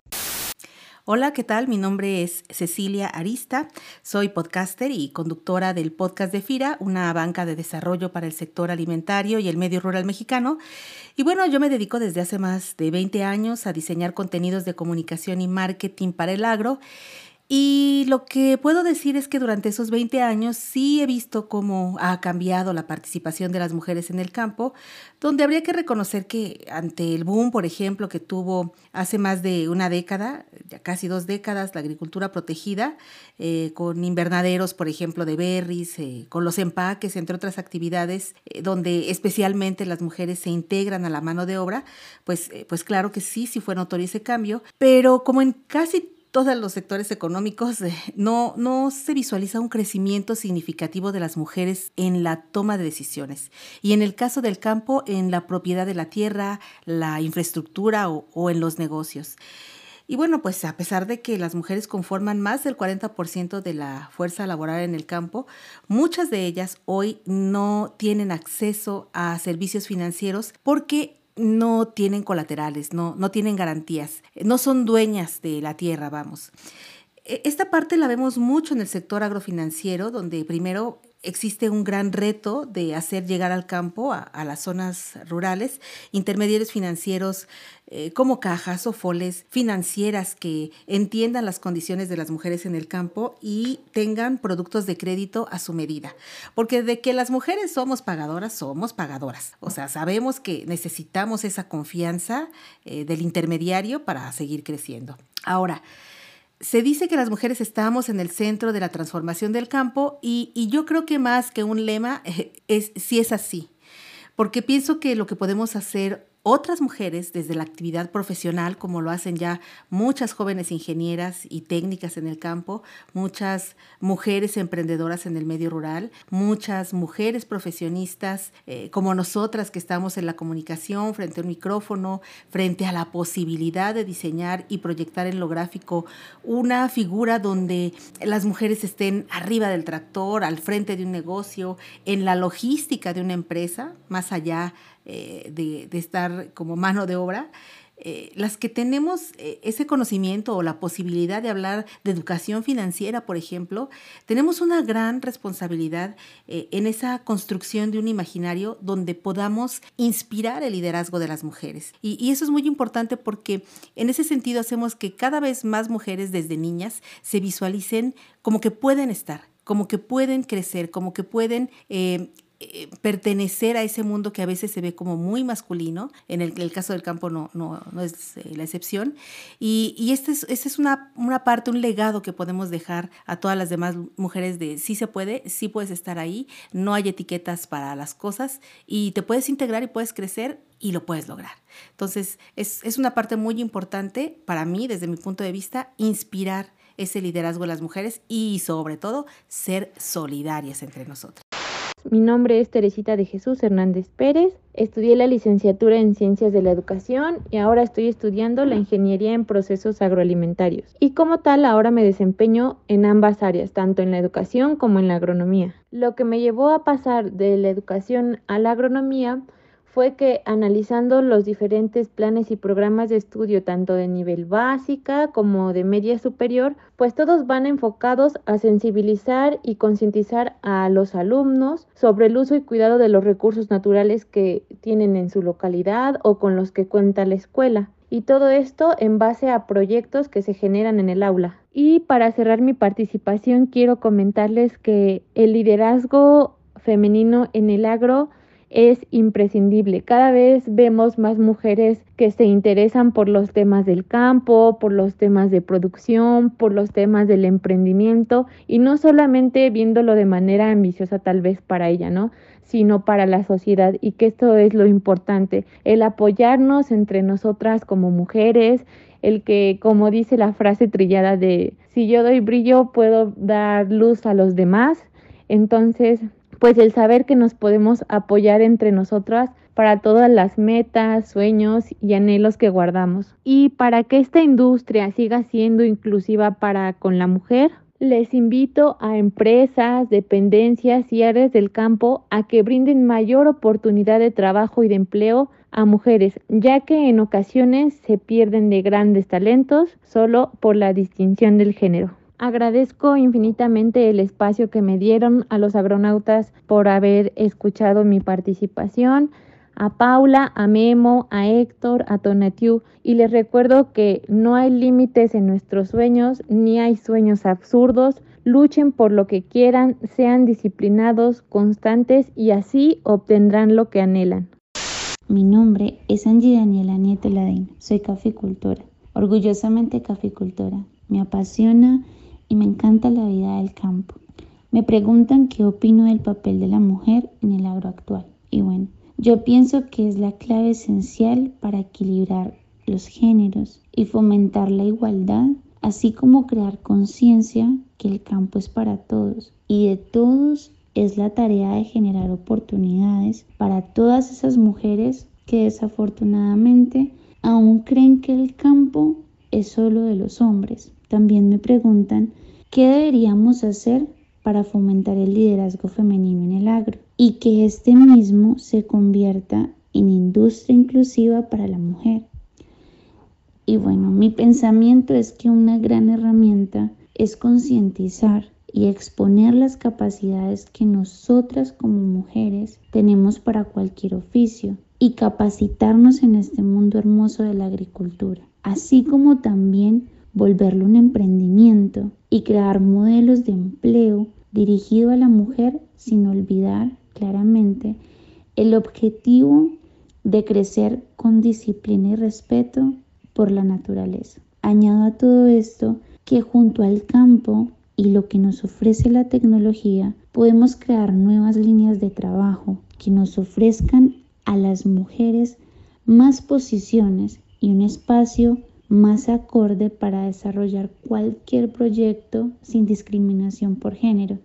Hola, ¿qué tal? Mi nombre es Cecilia Arista, soy podcaster y conductora del podcast de FIRA, una banca de desarrollo para el sector alimentario y el medio rural mexicano. Y bueno, yo me dedico desde hace más de 20 años a diseñar contenidos de comunicación y marketing para el agro y lo que puedo decir es que durante esos 20 años sí he visto cómo ha cambiado la participación de las mujeres en el campo, donde habría que reconocer que ante el boom, por ejemplo, que tuvo hace más de una década, ya casi dos décadas, la agricultura protegida, eh, con invernaderos, por ejemplo, de berries, eh, con los empaques, entre otras actividades, eh, donde especialmente las mujeres se integran a la mano de obra, pues, pues claro que sí, sí fue notorio ese cambio, pero como en casi todos los sectores económicos, eh, no, no se visualiza un crecimiento significativo de las mujeres en la toma de decisiones. Y en el caso del campo, en la propiedad de la tierra, la infraestructura o, o en los negocios. Y bueno, pues a pesar de que las mujeres conforman más del 40% de la fuerza laboral en el campo, muchas de ellas hoy no tienen acceso a servicios financieros porque no tienen colaterales, no, no tienen garantías, no son dueñas de la tierra, vamos. E, esta parte la vemos mucho en el sector agrofinanciero, donde primero existe un gran reto de hacer llegar al campo, a, las zonas rurales, intermediarios financieros eh, como cajas o foles financieras que entiendan las condiciones de las mujeres en el campo y tengan productos de crédito a su medida. Porque de que las mujeres somos pagadoras, somos pagadoras. O sea, sabemos que necesitamos esa confianza eh, del intermediario para seguir creciendo. Ahora, se dice que las mujeres estamos en el centro de la transformación del campo y, yo creo que más que un lema, [LAUGHS] es, si es así. porque pienso que lo que podemos hacer otras mujeres desde la actividad profesional, como lo hacen ya muchas jóvenes ingenieras y técnicas en el campo, muchas mujeres emprendedoras en el medio rural, muchas mujeres profesionistas eh, como nosotras que estamos en la comunicación, frente a un micrófono, frente a la posibilidad de diseñar y proyectar en lo gráfico una figura donde las mujeres estén arriba del tractor, al frente de un negocio, en la logística de una empresa, más allá eh, de, estar como mano de obra, eh, las que tenemos eh, ese conocimiento o la posibilidad de hablar de educación financiera, por ejemplo, tenemos una gran responsabilidad en esa construcción de un imaginario donde podamos inspirar el liderazgo de las mujeres. Y, y, eso es muy importante porque en ese sentido hacemos que cada vez más mujeres desde niñas se visualicen como que pueden estar, como que pueden crecer, como que pueden eh, pertenecer a ese mundo que a veces se ve como muy masculino, en el, el caso del campo no, no, no es eh, la excepción, y, y esta es, este es una, una, parte, un legado que podemos dejar a todas las demás mujeres de sí se puede, sí puedes estar ahí, no hay etiquetas para las cosas y te puedes integrar y puedes crecer y lo puedes lograr. Entonces, es, es una parte muy importante para mí, desde mi punto de vista, inspirar ese liderazgo de las mujeres y sobre todo ser solidarias entre nosotras. Mi nombre es Teresita de Jesús Hernández Pérez. Estudié la licenciatura en Ciencias de la Educación y ahora estoy estudiando la Ingeniería en Procesos Agroalimentarios. Y como tal, ahora me desempeño en ambas áreas, tanto en la educación como en la agronomía. Lo que me llevó a pasar de la educación a la agronomía fue que analizando los diferentes planes y programas de estudio, tanto de nivel básica como de media superior, pues todos van enfocados a sensibilizar y concientizar a los alumnos sobre el uso y cuidado de los recursos naturales que tienen en su localidad o con los que cuenta la escuela. Y todo esto en base a proyectos que se generan en el aula. Y para cerrar mi participación quiero comentarles que el liderazgo femenino en el agro es imprescindible. Cada vez vemos más mujeres que se interesan por los temas del campo, por los temas de producción, por los temas del emprendimiento y no solamente viéndolo de manera ambiciosa tal vez para ella, ¿no? sino para la sociedad y que esto es lo importante, el apoyarnos entre nosotras como mujeres, el que, como dice la frase trillada de, si yo doy brillo, puedo dar luz a los demás. Entonces, pues el saber que nos podemos apoyar entre nosotras para todas las metas, sueños y anhelos que guardamos. Y para que esta industria siga siendo inclusiva para con la mujer, les invito a empresas, dependencias y áreas del campo a que brinden mayor oportunidad de trabajo y de empleo a mujeres, ya que en ocasiones se pierden de grandes talentos solo por la distinción del género. Agradezco infinitamente el espacio que me dieron a los agronautas por haber escuchado mi participación, a Paula, a Memo, a Héctor, a Tonatiu y les recuerdo que no hay límites en nuestros sueños ni hay sueños absurdos. Luchen por lo que quieran, sean disciplinados, constantes y así obtendrán lo que anhelan. Mi nombre es Angie Daniela Nieto Ladín. Soy caficultora, orgullosamente caficultora. Me apasiona y me encanta la vida del campo. Me preguntan qué opino del papel de la mujer en el agro actual. Y bueno, yo pienso que es la clave esencial para equilibrar los géneros y fomentar la igualdad, así como crear conciencia que el campo es para todos y de todos es la tarea de generar oportunidades para todas esas mujeres que desafortunadamente aún creen que el campo es solo de los hombres. También me preguntan qué deberíamos hacer para fomentar el liderazgo femenino en el agro y que este mismo se convierta en industria inclusiva para la mujer. Y bueno, mi pensamiento es que una gran herramienta es concientizar y exponer las capacidades que nosotras como mujeres tenemos para cualquier oficio y capacitarnos en este mundo hermoso de la agricultura, así como también volverlo un emprendimiento y crear modelos de empleo dirigido a la mujer sin olvidar claramente el objetivo de crecer con disciplina y respeto por la naturaleza. Añado a todo esto que junto al campo y lo que nos ofrece la tecnología, podemos crear nuevas líneas de trabajo que nos ofrezcan a las mujeres más posiciones y un espacio más acorde para desarrollar cualquier proyecto sin discriminación por género.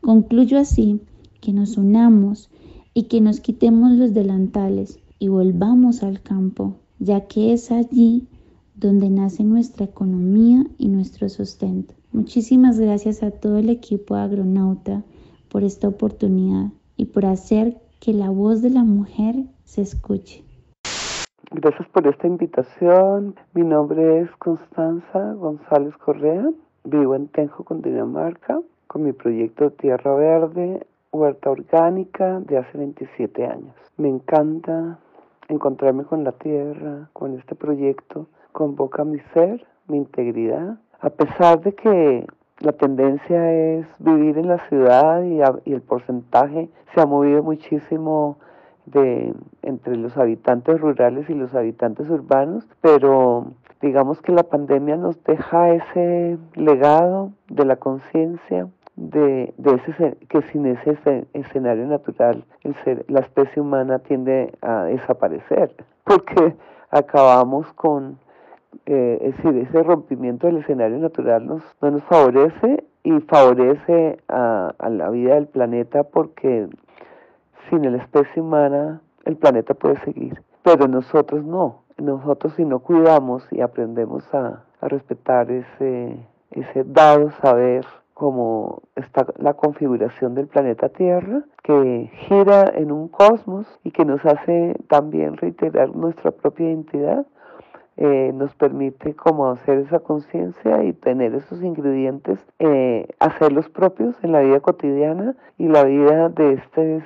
Concluyo así que nos unamos y que nos quitemos los delantales y volvamos al campo, ya que es allí donde nace nuestra economía y nuestro sustento. Muchísimas gracias a todo el equipo agronauta por esta oportunidad y por hacer que la voz de la mujer se escuche. Gracias por esta invitación. Mi nombre es Constanza González Correa. Vivo en Tenjo, Cundinamarca, con mi proyecto Tierra Verde, Huerta Orgánica de hace 27 años. Me encanta encontrarme con la tierra, con este proyecto. Convoca mi ser, mi integridad. A pesar de que la tendencia es vivir en la ciudad y el porcentaje se ha movido muchísimo de entre los habitantes rurales y los habitantes urbanos, pero digamos que la pandemia nos deja ese legado de la conciencia de, de, ese que sin ese escenario natural el ser, la especie humana tiende a desaparecer [LAUGHS] porque acabamos con eh, ese rompimiento del escenario natural nos, no nos favorece y favorece a, a la vida del planeta porque sin la especie humana el planeta puede seguir, pero nosotros no. Nosotros si no cuidamos y aprendemos a, respetar ese, dado saber como está la configuración del planeta Tierra, que gira en un cosmos y que nos hace también reiterar nuestra propia identidad, eh, nos permite como hacer esa conciencia y tener esos ingredientes, eh, hacerlos propios en la vida cotidiana y la vida de este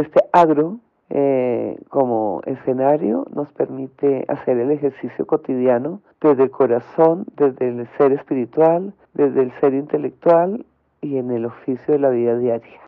este agro eh, como escenario nos permite hacer el ejercicio cotidiano desde el corazón, desde el ser espiritual, desde el ser intelectual y en el oficio de la vida diaria.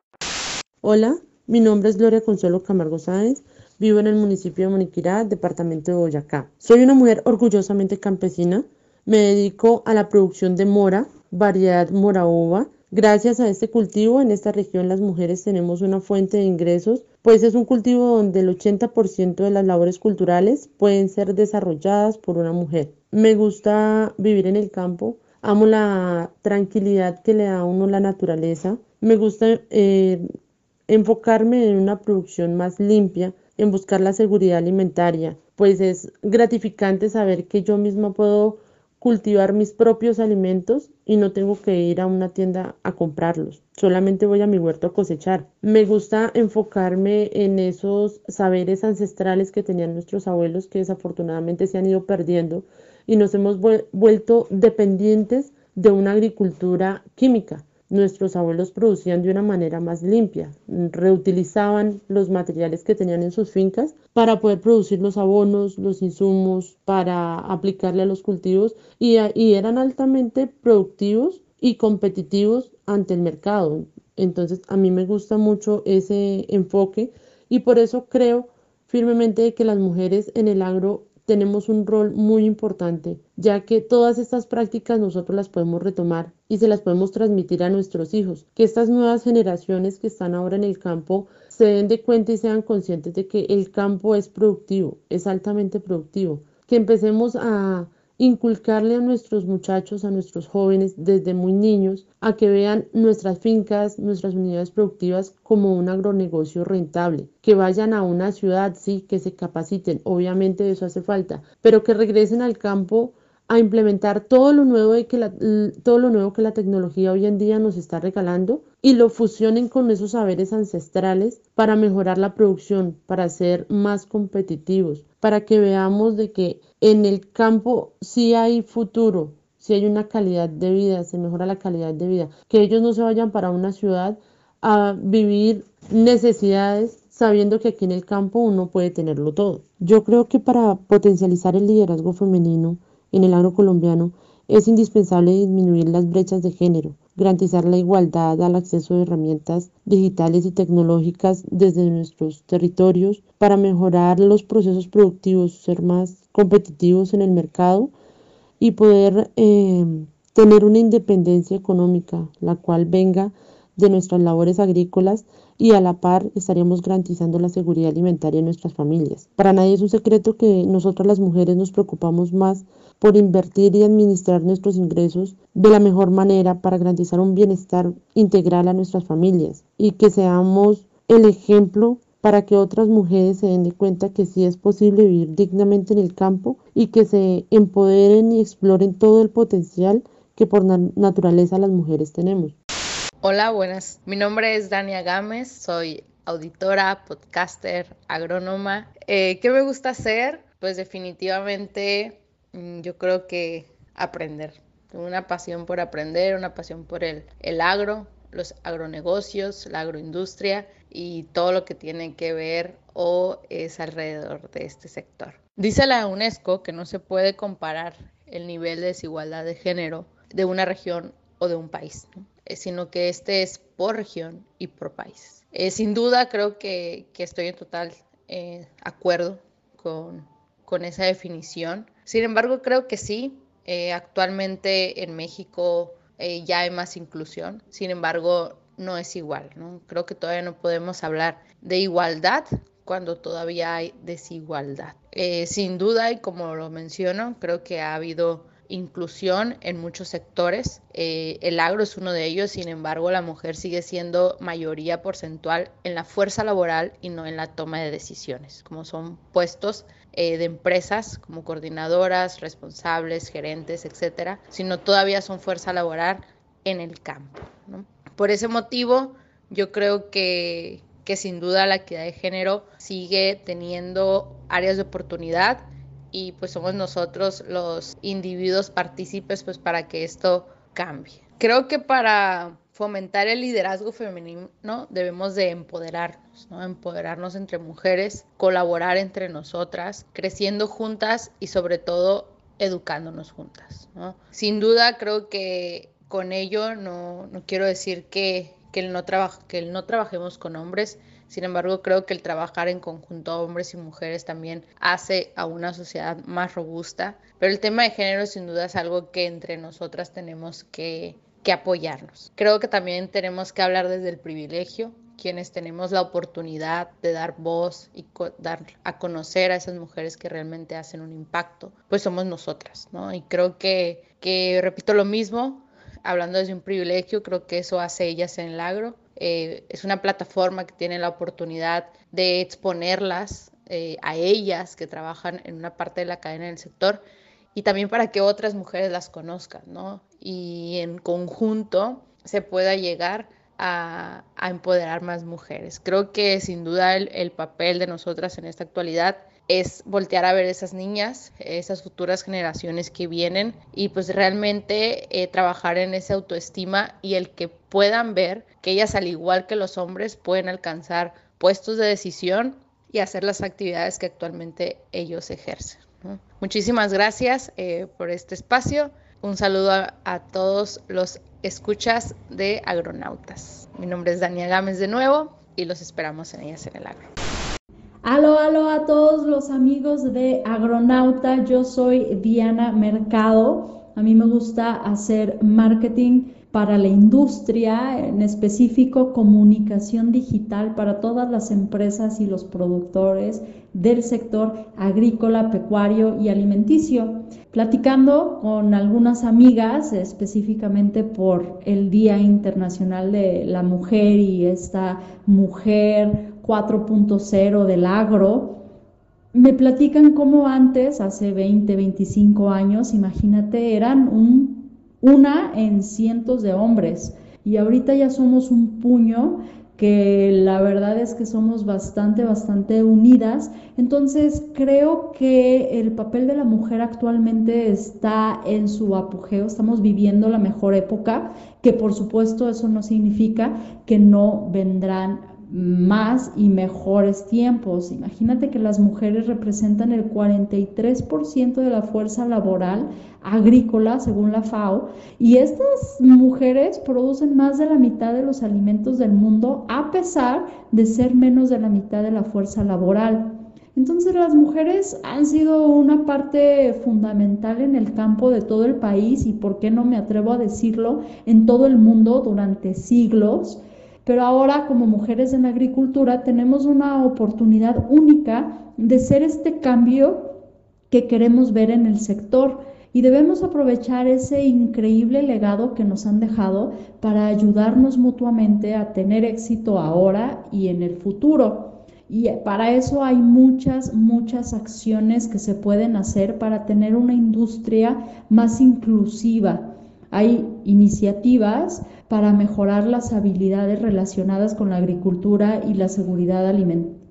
Hola, mi nombre es Gloria Consuelo Camargo Sáenz, vivo en el municipio de Moniquirá, departamento de Boyacá. Soy una mujer orgullosamente campesina, me dedico a la producción de mora, variedad mora uva, Gracias a este cultivo en esta región las mujeres tenemos una fuente de ingresos, pues es un cultivo donde el 80% de las labores culturales pueden ser desarrolladas por una mujer. Me gusta vivir en el campo, amo la tranquilidad que le da a uno la naturaleza, me gusta eh, enfocarme en una producción más limpia, en buscar la seguridad alimentaria, pues es gratificante saber que yo misma puedo cultivar mis propios alimentos y no tengo que ir a una tienda a comprarlos. Solamente voy a mi huerto a cosechar. Me gusta enfocarme en esos saberes ancestrales que tenían nuestros abuelos que desafortunadamente se han ido perdiendo y nos hemos vuelto dependientes de una agricultura química. Nuestros abuelos producían de una manera más limpia, reutilizaban los materiales que tenían en sus fincas para poder producir los abonos, los insumos, para aplicarle a los cultivos y, eran altamente productivos y competitivos ante el mercado. Entonces a mí me gusta mucho ese enfoque y por eso creo firmemente que las mujeres en el agro tenemos un rol muy importante, ya que todas estas prácticas nosotros las podemos retomar y se las podemos transmitir a nuestros hijos. Que estas nuevas generaciones que están ahora en el campo se den de cuenta y sean conscientes de que el campo es productivo, es altamente productivo. Que empecemos a inculcarle a nuestros muchachos, a nuestros jóvenes desde muy niños, a que vean nuestras fincas, nuestras unidades productivas como un agronegocio rentable, que vayan a una ciudad, sí, que se capaciten, obviamente eso hace falta, pero que regresen al campo a implementar todo lo nuevo que la, todo lo nuevo que la tecnología hoy en día nos está regalando y lo fusionen con esos saberes ancestrales para mejorar la producción, para ser más competitivos, para que veamos de que en el campo sí hay futuro, sí hay una calidad de vida, se mejora la calidad de vida, que ellos no se vayan para una ciudad a vivir necesidades sabiendo que aquí en el campo uno puede tenerlo todo. Yo creo que para potencializar el liderazgo femenino en el agro colombiano, es indispensable disminuir las brechas de género, garantizar la igualdad al acceso a herramientas digitales y tecnológicas desde nuestros territorios para mejorar los procesos productivos, ser más competitivos en el mercado y poder eh, tener una independencia económica, la cual venga de nuestras labores agrícolas y a la par estaríamos garantizando la seguridad alimentaria de nuestras familias. Para nadie es un secreto que nosotras las mujeres nos preocupamos más por invertir y administrar nuestros ingresos de la mejor manera para garantizar un bienestar integral a nuestras familias y que seamos el ejemplo para que otras mujeres se den de cuenta que sí es posible vivir dignamente en el campo y que se empoderen y exploren todo el potencial que por naturaleza las mujeres tenemos. Hola, buenas. Mi nombre es Dania Gámez, soy auditora, podcaster, agrónoma. Eh, ¿Qué me gusta hacer? Pues definitivamente yo creo que aprender. Tengo una pasión por aprender, una pasión por el, el agro, los agronegocios, la agroindustria y todo lo que tiene que ver o es alrededor de este sector. Dice la UNESCO que no se puede comparar el nivel de desigualdad de género de una región o de un país, eh, sino que este es por región y por país. Eh, sin duda creo que, estoy en total eh, acuerdo con, con, esa definición. Sin embargo, creo que sí, actualmente en México ya hay más inclusión. Sin embargo, no es igual. ¿no? Creo que todavía no podemos hablar de igualdad cuando todavía hay desigualdad. Eh, sin duda, y como lo menciono, creo que ha habido inclusión en muchos sectores. Eh, el agro es uno de ellos, sin embargo, la mujer sigue siendo mayoría porcentual en la fuerza laboral y no en la toma de decisiones, como son puestos eh, de empresas como coordinadoras, responsables, gerentes, etcétera, sino todavía son fuerza laboral en el campo. Por ese motivo, yo creo que, que sin duda la equidad de género sigue teniendo áreas de oportunidad y pues somos nosotros los individuos partícipes pues para que esto cambie. Creo que para fomentar el liderazgo femenino debemos de empoderarnos, ¿no? empoderarnos entre mujeres, colaborar entre nosotras, creciendo juntas y sobre todo educándonos juntas. ¿no? Sin duda creo que con ello no, quiero decir que, el no que no trabajemos con hombres, sin embargo, creo que el trabajar en conjunto hombres y mujeres también hace a una sociedad más robusta. Pero el tema de género sin duda es algo que entre nosotras tenemos que, que apoyarnos. Creo que también tenemos que hablar desde el privilegio, quienes tenemos la oportunidad de dar voz y dar a conocer a esas mujeres que realmente hacen un impacto, pues somos nosotras, ¿no? Y creo que, que repito lo mismo, hablando desde un privilegio, creo que eso hace ellas en el agro. Eh, es una plataforma que tiene la oportunidad de exponerlas eh, a ellas que trabajan en una parte de la cadena del sector y también para que otras mujeres las conozcan, ¿no? Y en conjunto se pueda llegar a, empoderar más mujeres. Creo que sin duda el papel de nosotras en esta actualidad es voltear a ver esas niñas, esas futuras generaciones que vienen y pues realmente eh, trabajar en esa autoestima y el que puedan ver que ellas al igual que los hombres pueden alcanzar puestos de decisión y hacer las actividades que actualmente ellos ejercen. Muchísimas gracias eh, por este espacio. Un saludo a, todos los escuchas de Agronautas. Mi nombre es Daniela Gámez de nuevo y los esperamos en ellas en el agro. Aló, aló a todos los amigos de Agronauta. Yo soy Diana Mercado. A mí me gusta hacer marketing para la industria, en específico comunicación digital para todas las empresas y los productores del sector agrícola, pecuario y alimenticio. Platicando con algunas amigas específicamente por el Día Internacional de la Mujer y esta mujer 4.0 del agro, me platican cómo antes, hace 20, 25 años, imagínate, eran un, una en cientos de hombres y ahorita ya somos un puño que la verdad es que somos bastante, bastante unidas. Entonces creo que el papel de la mujer actualmente está en su apogeo, estamos viviendo la mejor época, que por supuesto eso no significa que no vendrán más y mejores tiempos. Imagínate que las mujeres representan el 43% de la fuerza laboral agrícola, según la FAO, y estas mujeres producen más de la mitad de los alimentos del mundo a pesar de ser menos de la mitad de la fuerza laboral. Entonces las mujeres han sido una parte fundamental en el campo de todo el país y, por qué no me atrevo a decirlo, en todo el mundo durante siglos. Pero ahora como mujeres en la agricultura tenemos una oportunidad única de ser este cambio que queremos ver en el sector y debemos aprovechar ese increíble legado que nos han dejado para ayudarnos mutuamente a tener éxito ahora y en el futuro. Y para eso hay muchas, muchas acciones que se pueden hacer para tener una industria más inclusiva. Hay iniciativas para mejorar las habilidades relacionadas con la agricultura y la seguridad alimentaria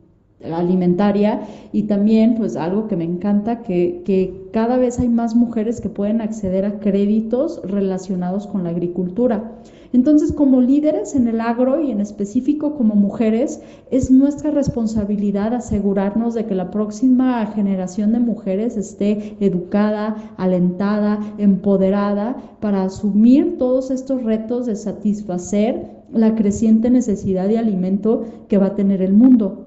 y también pues algo que me encanta que, que cada vez hay más mujeres que pueden acceder a créditos relacionados con la agricultura. Entonces, como líderes en el agro y en específico como mujeres, es nuestra responsabilidad asegurarnos de que la próxima generación de mujeres esté educada, alentada, empoderada para asumir todos estos retos de satisfacer la creciente necesidad de alimento que va a tener el mundo.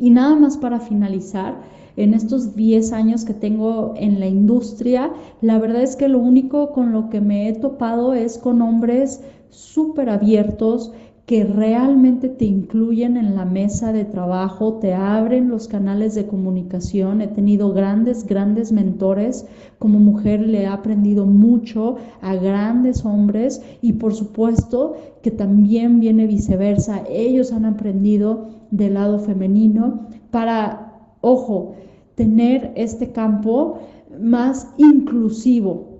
Y nada más para finalizar, en estos 10 años que tengo en la industria, la verdad es que lo único con lo que me he topado es con hombres súper abiertos que realmente te incluyen en la mesa de trabajo, te abren los canales de comunicación. He tenido grandes, grandes mentores. Como mujer le he aprendido mucho a grandes hombres y por supuesto que también viene viceversa. Ellos han aprendido del lado femenino para, ojo, tener este campo más inclusivo,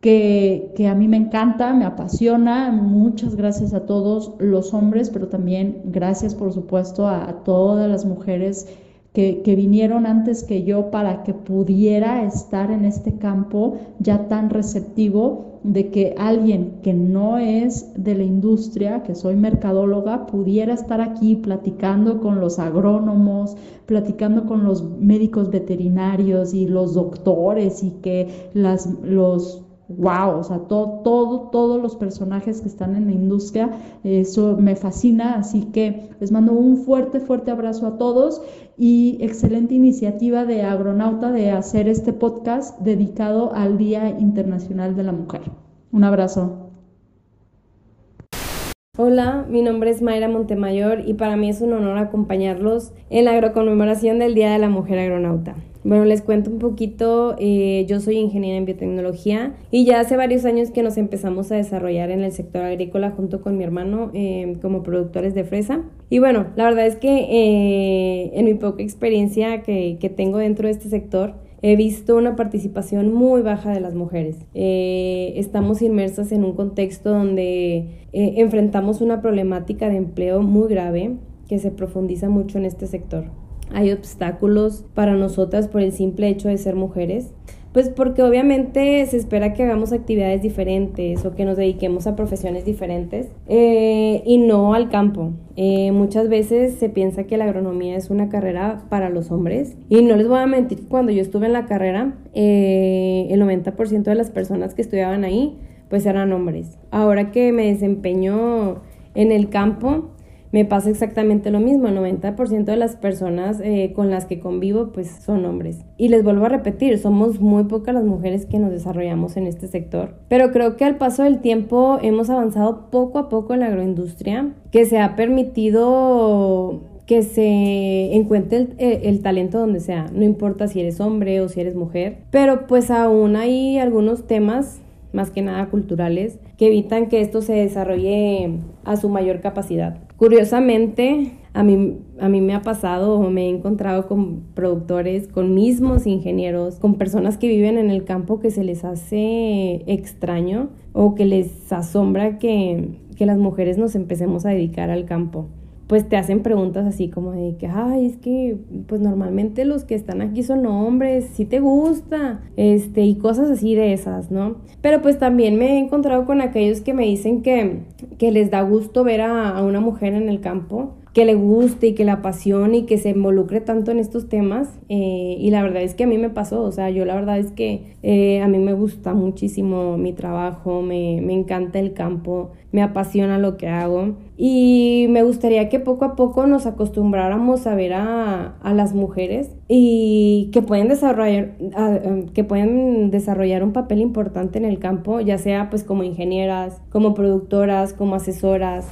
que, a mí me encanta, me apasiona. Muchas gracias a todos los hombres, pero también gracias, por supuesto, a, todas las mujeres que, vinieron antes que yo para que pudiera estar en este campo ya tan receptivo de que alguien que no es de la industria, que soy mercadóloga, pudiera estar aquí platicando con los agrónomos, platicando con los médicos veterinarios y los doctores y que las, los wow, o sea, todo, todo, todos los personajes que están en la industria, eso me fascina, así que les mando un fuerte, fuerte abrazo a todos y excelente iniciativa de Agronauta de hacer este podcast dedicado al Día Internacional de la Mujer. Un abrazo. Hola, mi nombre es Mayra Montemayor y para mí es un honor acompañarlos en la agroconmemoración del Día de la Mujer Agronauta. Bueno, les cuento un poquito, eh, yo soy ingeniera en biotecnología y ya hace varios años que nos empezamos a desarrollar en el sector agrícola junto con mi hermano em, como productores de fresa. Y bueno, la verdad es que eh, en mi poca experiencia que, que, tengo dentro de este sector, he visto una participación muy baja de las mujeres. Eh, estamos inmersas en un contexto donde enfrentamos una problemática de empleo muy grave que se profundiza mucho en este sector hay obstáculos para nosotras por el simple hecho de ser mujeres? Pues porque obviamente se espera que hagamos actividades diferentes o que nos dediquemos a profesiones diferentes eh, y no al campo. Eh, muchas veces se piensa que la agronomía es una carrera para los hombres y no les voy a mentir, cuando yo estuve en la carrera, eh, el 90% de las personas que estudiaban ahí pues eran hombres. Ahora que me desempeño en el campo, me pasa exactamente lo mismo. El 90% de las personas eh, con las que convivo pues son hombres. Y les vuelvo a repetir, somos muy pocas las mujeres que nos desarrollamos en este sector. Pero creo que al paso del tiempo hemos avanzado poco a poco en la agroindustria, que se ha permitido que se encuentre el, eh, el, talento donde sea, no importa si eres hombre o si eres mujer, pero pues aún hay algunos temas, más que nada culturales, que evitan que esto se desarrolle a su mayor capacidad. Curiosamente, a mí, a mí me ha pasado o me he encontrado con productores, con mismos ingenieros, con personas que viven en el campo que se les hace extraño o que les asombra que, que las mujeres nos empecemos a dedicar al campo pues te hacen preguntas así como de que, ay, es que pues normalmente los que están aquí son hombres, si te gusta, este, y cosas así de esas, ¿no? Pero pues también me he encontrado con aquellos que me dicen que, que les da gusto ver a, una mujer en el campo, que le guste y que la apasione y que se involucre tanto en estos temas. Eh, y la verdad es que a mí me pasó, o sea, yo la verdad es que eh, a mí me gusta muchísimo mi trabajo, me, me encanta el campo, me apasiona lo que hago. Y me gustaría que poco a poco nos acostumbráramos a ver a, a las mujeres y que pueden desarrollar em, que pueden desarrollar un papel importante en el campo ya sea pues como ingenieras como productoras como asesoras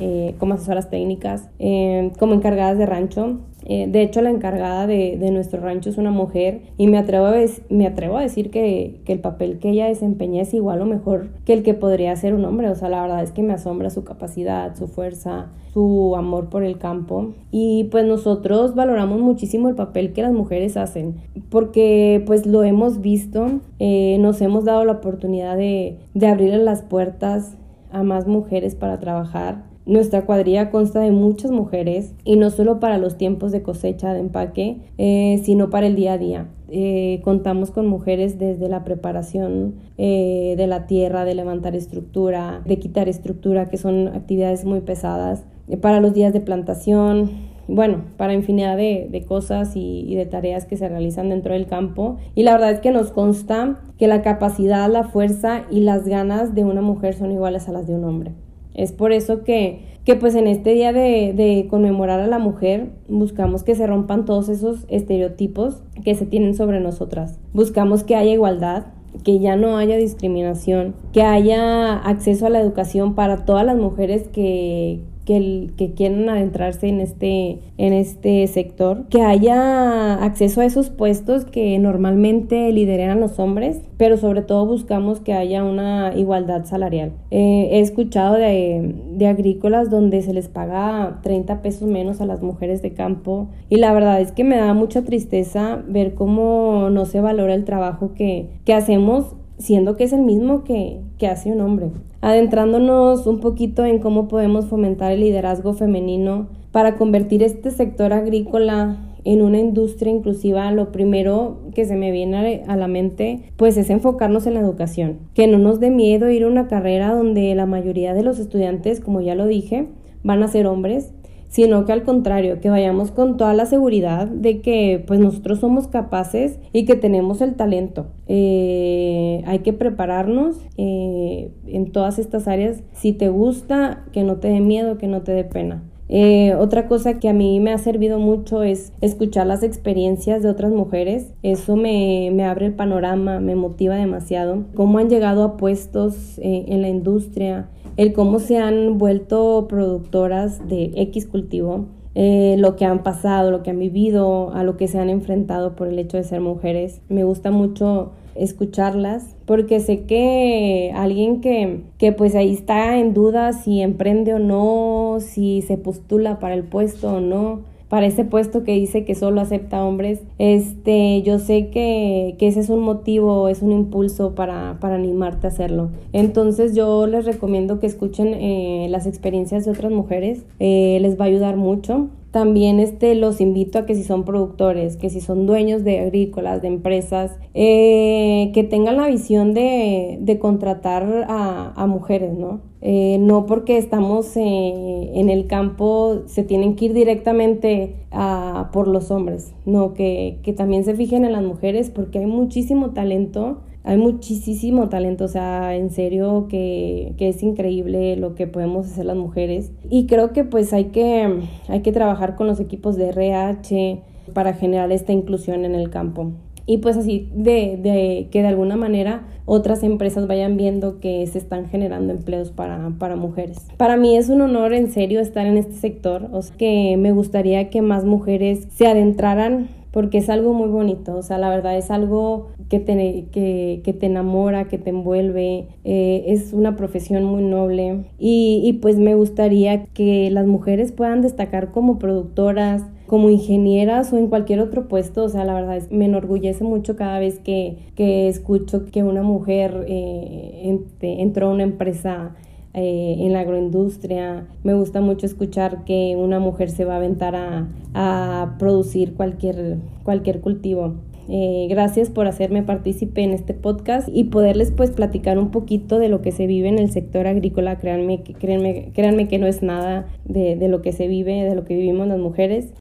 eh, como asesoras técnicas em, como encargadas de rancho eh, de hecho, la encargada de, nuestro rancho es una mujer y me atrevo a, me atrevo a decir que, el papel que ella desempeña es igual o mejor que el que podría ser un hombre. O sea, la verdad es que me asombra su capacidad, su fuerza, su amor por el campo. Y pues nosotros valoramos muchísimo el papel que las mujeres hacen porque pues lo hemos visto, eh, nos hemos dado la oportunidad de, de abrirle las puertas a más mujeres para trabajar nuestra cuadrilla consta de muchas mujeres y no solo para los tiempos de cosecha de empaque, eh, sino para el día a día. Eh, contamos con mujeres desde la preparación eh, de la tierra, de levantar estructura, de quitar estructura, que son actividades muy pesadas, para los días de plantación, bueno, para infinidad de, cosas y, y, de tareas que se realizan dentro del campo. Y la verdad es que nos consta que la capacidad, la fuerza y las ganas de una mujer son iguales a las de un hombre. Es por eso que, que pues en este día de, de, conmemorar a la mujer buscamos que se rompan todos esos estereotipos que se tienen sobre nosotras. Buscamos que haya igualdad, que ya no haya discriminación, que haya acceso a la educación para todas las mujeres que, que, quieran adentrarse en este, en este sector, que haya acceso a esos puestos que normalmente lideran los hombres, pero sobre todo buscamos que haya una igualdad salarial. Eh, he escuchado de, de agrícolas donde se les paga 30 pesos menos a las mujeres de campo y la verdad es que me da mucha tristeza ver cómo no se valora el trabajo que, que hacemos siendo que es el mismo que, que hace un hombre. Adentrándonos un poquito en cómo podemos fomentar el liderazgo femenino para convertir este sector agrícola en una industria inclusiva, lo primero que se me viene a la mente pues es enfocarnos en la educación, que no nos dé miedo ir a una carrera donde la mayoría de los estudiantes, como ya lo dije, van a ser hombres sino que al contrario, que vayamos con toda la seguridad de que pues nosotros somos capaces y que tenemos el talento. Eh, hay que prepararnos eh, en todas estas áreas. Si te gusta, que no te dé miedo, que no te dé pena. Eh, otra cosa que a mí me ha servido mucho es escuchar las experiencias de otras mujeres. Eso me, me abre el panorama, me motiva demasiado. Cómo han llegado a puestos en la industria, el cómo se han vuelto productoras de X cultivo, eh, lo que han pasado, lo que han vivido, a lo que se han enfrentado por el hecho de ser mujeres. Me gusta mucho escucharlas porque sé que alguien que, que pues ahí está en duda si emprende o no, si se postula para el puesto o no, para ese puesto que dice que solo acepta hombres, este, yo sé que, que ese es un motivo, es un impulso para, para, animarte a hacerlo. Entonces yo les recomiendo que escuchen eh, las experiencias de otras mujeres, eh, les va a ayudar mucho. También este, los invito a que si son productores, que si son dueños de agrícolas, de empresas, eh, que tengan la visión de, de contratar a, a, mujeres, ¿no? Eh, no porque estamos eh, en el campo se tienen que ir directamente a, por los hombres, no, que, que también se fijen en las mujeres porque hay muchísimo talento hay muchísimo talento, o sea, en serio que, que, es increíble lo que podemos hacer las mujeres. Y creo que pues hay que, hay que trabajar con los equipos de RH para generar esta inclusión en el campo. Y pues así de, de que de alguna manera otras empresas vayan viendo que se están generando empleos para, para mujeres. Para mí es un honor en serio estar en este sector, o sea que me gustaría que más mujeres se adentraran porque es algo muy bonito, o sea, la verdad es algo que te, que, que te enamora, que te envuelve, eh, es una profesión muy noble y, y pues me gustaría que las mujeres puedan destacar como productoras, como ingenieras o en cualquier otro puesto, o sea, la verdad es, me enorgullece mucho cada vez que, que escucho que una mujer eh, entró a una empresa eh, en la agroindustria. Me gusta mucho escuchar que una mujer se va a aventar a, producir cualquier, cualquier cultivo. Eh, gracias por hacerme partícipe en este podcast y poderles pues platicar un poquito de lo que se vive en el sector agrícola. Créanme, créanme, créanme que no es nada de, de lo que se vive, de lo que vivimos las mujeres.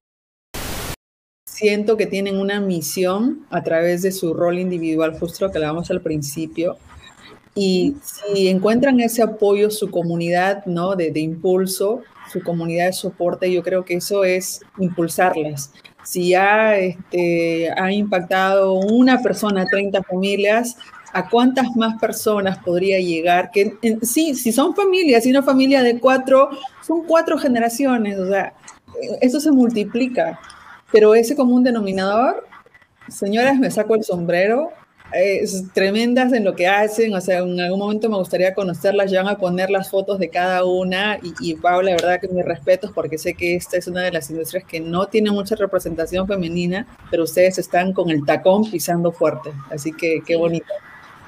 Siento que tienen una misión a través de su rol individual, justo lo que hablábamos al principio, Y si encuentran ese apoyo, su comunidad ¿no? de, de impulso, su comunidad de soporte, yo creo que eso es impulsarlas. Si ya este, ha impactado una persona, 30 familias, ¿a cuántas más personas podría llegar? Que sí, si son familias, si una familia de cuatro, son cuatro generaciones, o sea, eso se multiplica. Pero ese común denominador, señoras, me saco el sombrero, es tremendas en lo que hacen, o sea, en algún momento me gustaría conocerlas, ya van a poner las fotos de cada una y, y Paula, la verdad que mis respetos porque sé que esta es una de las industrias que no tiene mucha representación femenina, pero ustedes están con el tacón pisando fuerte, así que qué bonito.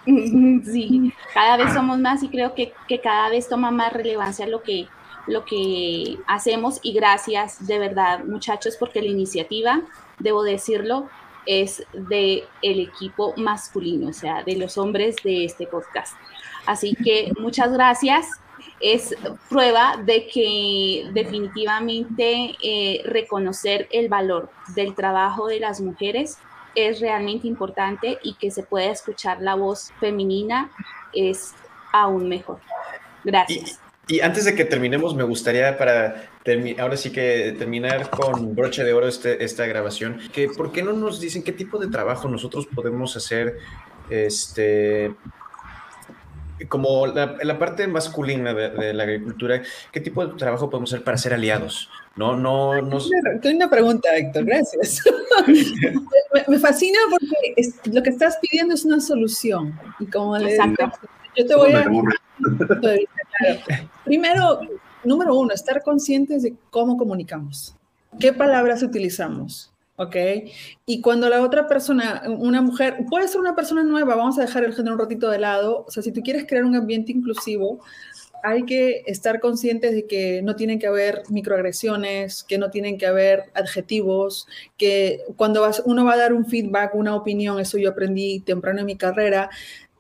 [LAUGHS] Sí, cada vez somos más y creo que, que cada vez toma más relevancia lo que, lo que hacemos y gracias de verdad muchachos porque la iniciativa, debo decirlo, es del el equipo masculino, o sea, de los hombres de este podcast. Así que muchas gracias. Es prueba de que definitivamente eh, reconocer el valor del trabajo de las mujeres es realmente importante y que se pueda escuchar la voz femenina es aún mejor. Gracias. Y antes de que terminemos, me gustaría para ahora sí que terminar con broche de oro este, esta grabación, que por qué no nos dicen qué tipo de trabajo nosotros podemos hacer, este, como la, la parte masculina de, la agricultura, qué tipo de trabajo podemos hacer para ser aliados. No, no, no. Tengo una pregunta, Héctor, gracias. [LAUGHS] me, fascina porque lo que estás pidiendo es una solución. Y como le yo te voy a [LAUGHS] Primero, número uno, estar conscientes de cómo comunicamos, qué palabras utilizamos. ¿ok? Y cuando la otra persona, una mujer, puede ser una persona nueva, vamos a dejar el género un ratito de lado, o sea, si tú quieres crear un ambiente inclusivo, hay que estar conscientes de que no tienen que haber microagresiones, que no tienen que haber adjetivos, que cuando vas, uno va a dar un feedback, una opinión, eso yo aprendí temprano en mi carrera,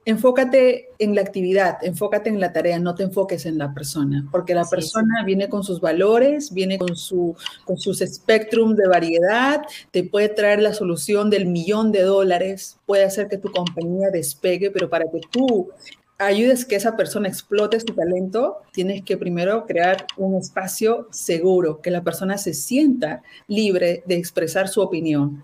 enfócate en la actividad, enfócate en la tarea, no te enfoques en la persona, porque la persona viene con sus valores, viene con, su, con sus espectrum de variedad, te puede traer la solución del millón de dólares, puede hacer que tu compañía despegue, pero para que tú ayudes que esa persona explote su talento, tienes que primero crear un espacio seguro, que la persona se sienta libre de expresar su opinión.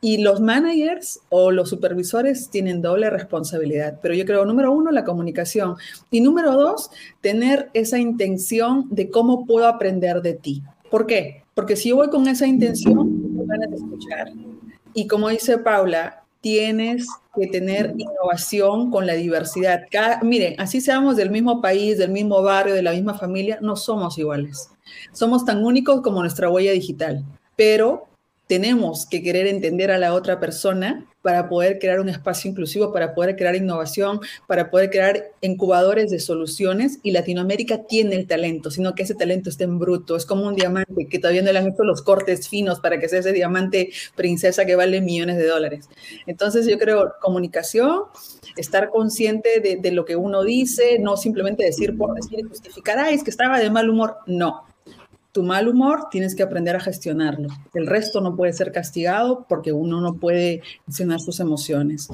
Y los managers o los supervisores tienen doble responsabilidad, pero yo creo, número uno, la comunicación. Y número dos, tener esa intención de cómo puedo aprender de ti. ¿Por qué? Porque si yo voy con esa intención, me van a escuchar. Y como dice Paula, tienes que tener innovación con la diversidad. miren, así seamos del mismo país, del mismo barrio, de la misma familia, no somos iguales. Somos tan únicos como nuestra huella digital, pero tenemos que querer entender a la otra persona para poder crear un espacio inclusivo, para poder crear innovación, para poder crear incubadores de soluciones. Y Latinoamérica tiene el talento, sino que ese talento está en bruto. Es como un diamante que todavía no le han hecho los cortes finos para que sea ese diamante princesa que vale millones de dólares. Entonces yo creo comunicación, estar consciente de, de lo que uno dice, no simplemente decir por decir y justificar, es que estaba de mal humor. No, tu mal humor tienes que aprender a gestionarlo. El resto no puede ser castigado porque uno no puede gestionar sus emociones.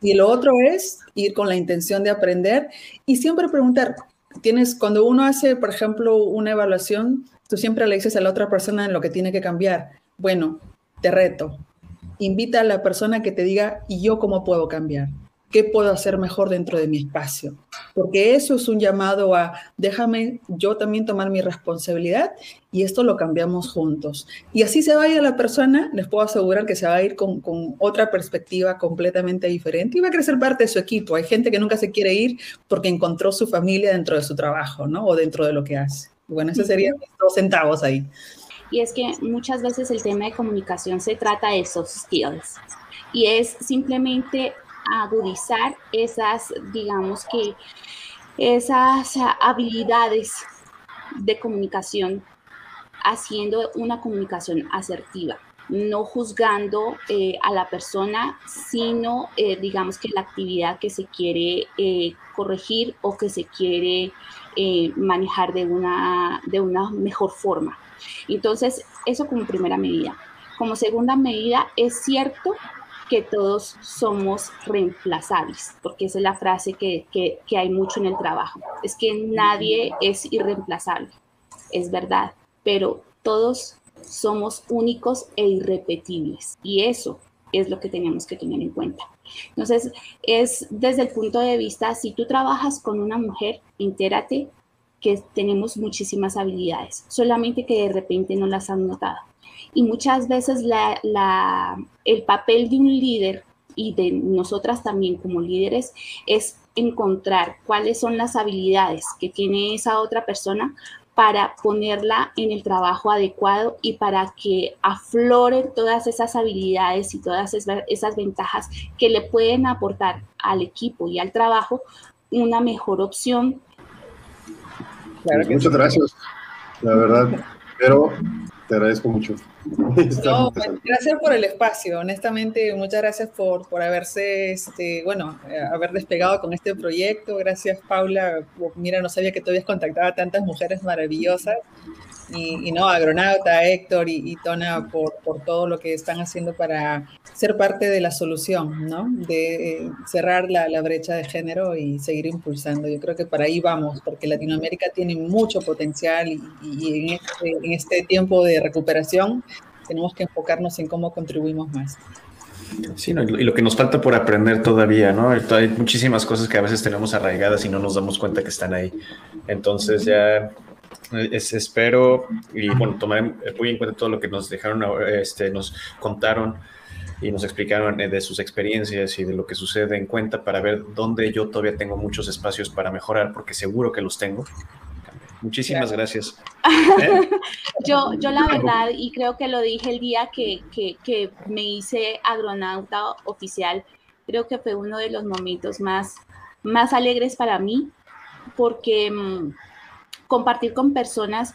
Y lo otro es ir con la intención de aprender y siempre preguntar. Tienes, cuando uno hace, por ejemplo, una evaluación, tú siempre le dices a la otra persona en lo que tiene que cambiar. Bueno, te reto. Invita a la persona que te diga, ¿y yo cómo puedo cambiar? ¿Qué puedo hacer mejor dentro de mi espacio? Porque eso es un llamado a, déjame yo también tomar mi responsabilidad y esto lo cambiamos juntos. Y así se va a ir la persona, les puedo asegurar que se va a ir con, con, otra perspectiva completamente diferente y va a crecer parte de su equipo. Hay gente que nunca se quiere ir porque encontró su familia dentro de su trabajo, ¿no? O dentro de lo que hace. Bueno, esos serían dos centavos ahí. Y es que muchas veces el tema de comunicación se trata de soft skills y es simplemente agudizar esas, digamos que, esas habilidades de comunicación, haciendo una comunicación asertiva, no juzgando eh, a la persona, sino, eh, digamos que la actividad que se quiere eh, corregir o que se quiere manejar de una, de una mejor forma. Entonces, eso como primera medida. Como segunda medida, es cierto que todos somos reemplazables, porque esa es la frase que, que, que hay mucho en el trabajo. Es que nadie es irreemplazable, es verdad, pero todos somos únicos e irrepetibles. Y eso es lo que tenemos que tener en cuenta. Entonces, es desde el punto de vista, si tú trabajas con una mujer, entérate que tenemos muchísimas habilidades, solamente que de repente no las han notado. Y muchas veces la, el papel de un líder y de nosotras también como líderes es encontrar cuáles son las habilidades que tiene esa otra persona para ponerla en el trabajo adecuado y para que afloren todas esas habilidades y todas esas ventajas que le pueden aportar al equipo y al trabajo una mejor opción. Muchas gracias, la verdad, pero te agradezco mucho. No, pues, gracias por el espacio, honestamente, muchas gracias por, por haberse, este, bueno, eh, haber despegado con este proyecto. Gracias, Paula. Mira, no sabía que tú habías contactado a tantas mujeres maravillosas. Y, no, Agronauta, Héctor y, Tona, por, por, todo lo que están haciendo para ser parte de la solución, ¿no? De eh, cerrar la, la, brecha de género y seguir impulsando. Yo creo que para ahí vamos, porque Latinoamérica tiene mucho potencial y, y en, este, en este tiempo de recuperación tenemos que enfocarnos en cómo contribuimos más. Sí, y lo que nos falta por aprender todavía, ¿no? Hay muchísimas cosas que a veces tenemos arraigadas y no nos damos cuenta que están ahí. Entonces ya es, espero y bueno, tomaré muy en cuenta todo lo que nos dejaron, este, nos contaron y nos explicaron eh, de sus experiencias y de lo que sucede en cuenta para ver dónde yo todavía tengo muchos espacios para mejorar, porque seguro que los tengo. Muchísimas gracias. [LAUGHS] yo, yo la verdad, y creo que lo dije el día que, que, que, me hice agronauta oficial, creo que fue uno de los momentos más, más alegres para mí, porque mm, compartir con personas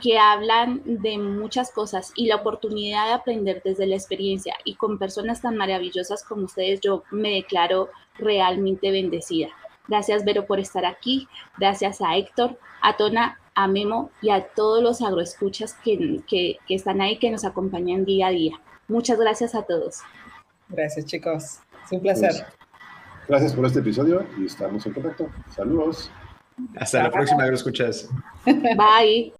que hablan de muchas cosas y la oportunidad de aprender desde la experiencia y con personas tan maravillosas como ustedes, yo me declaro realmente bendecida. Gracias, Vero, por estar aquí. Gracias a Héctor, a Tona, a Memo y a todos los agroescuchas que, que, que están ahí, que nos acompañan día a día. Muchas gracias a todos. Gracias, chicos. Es un placer. Pues, gracias por este episodio y estamos en contacto. Saludos. Hasta la próxima, agroescuchas. Bye.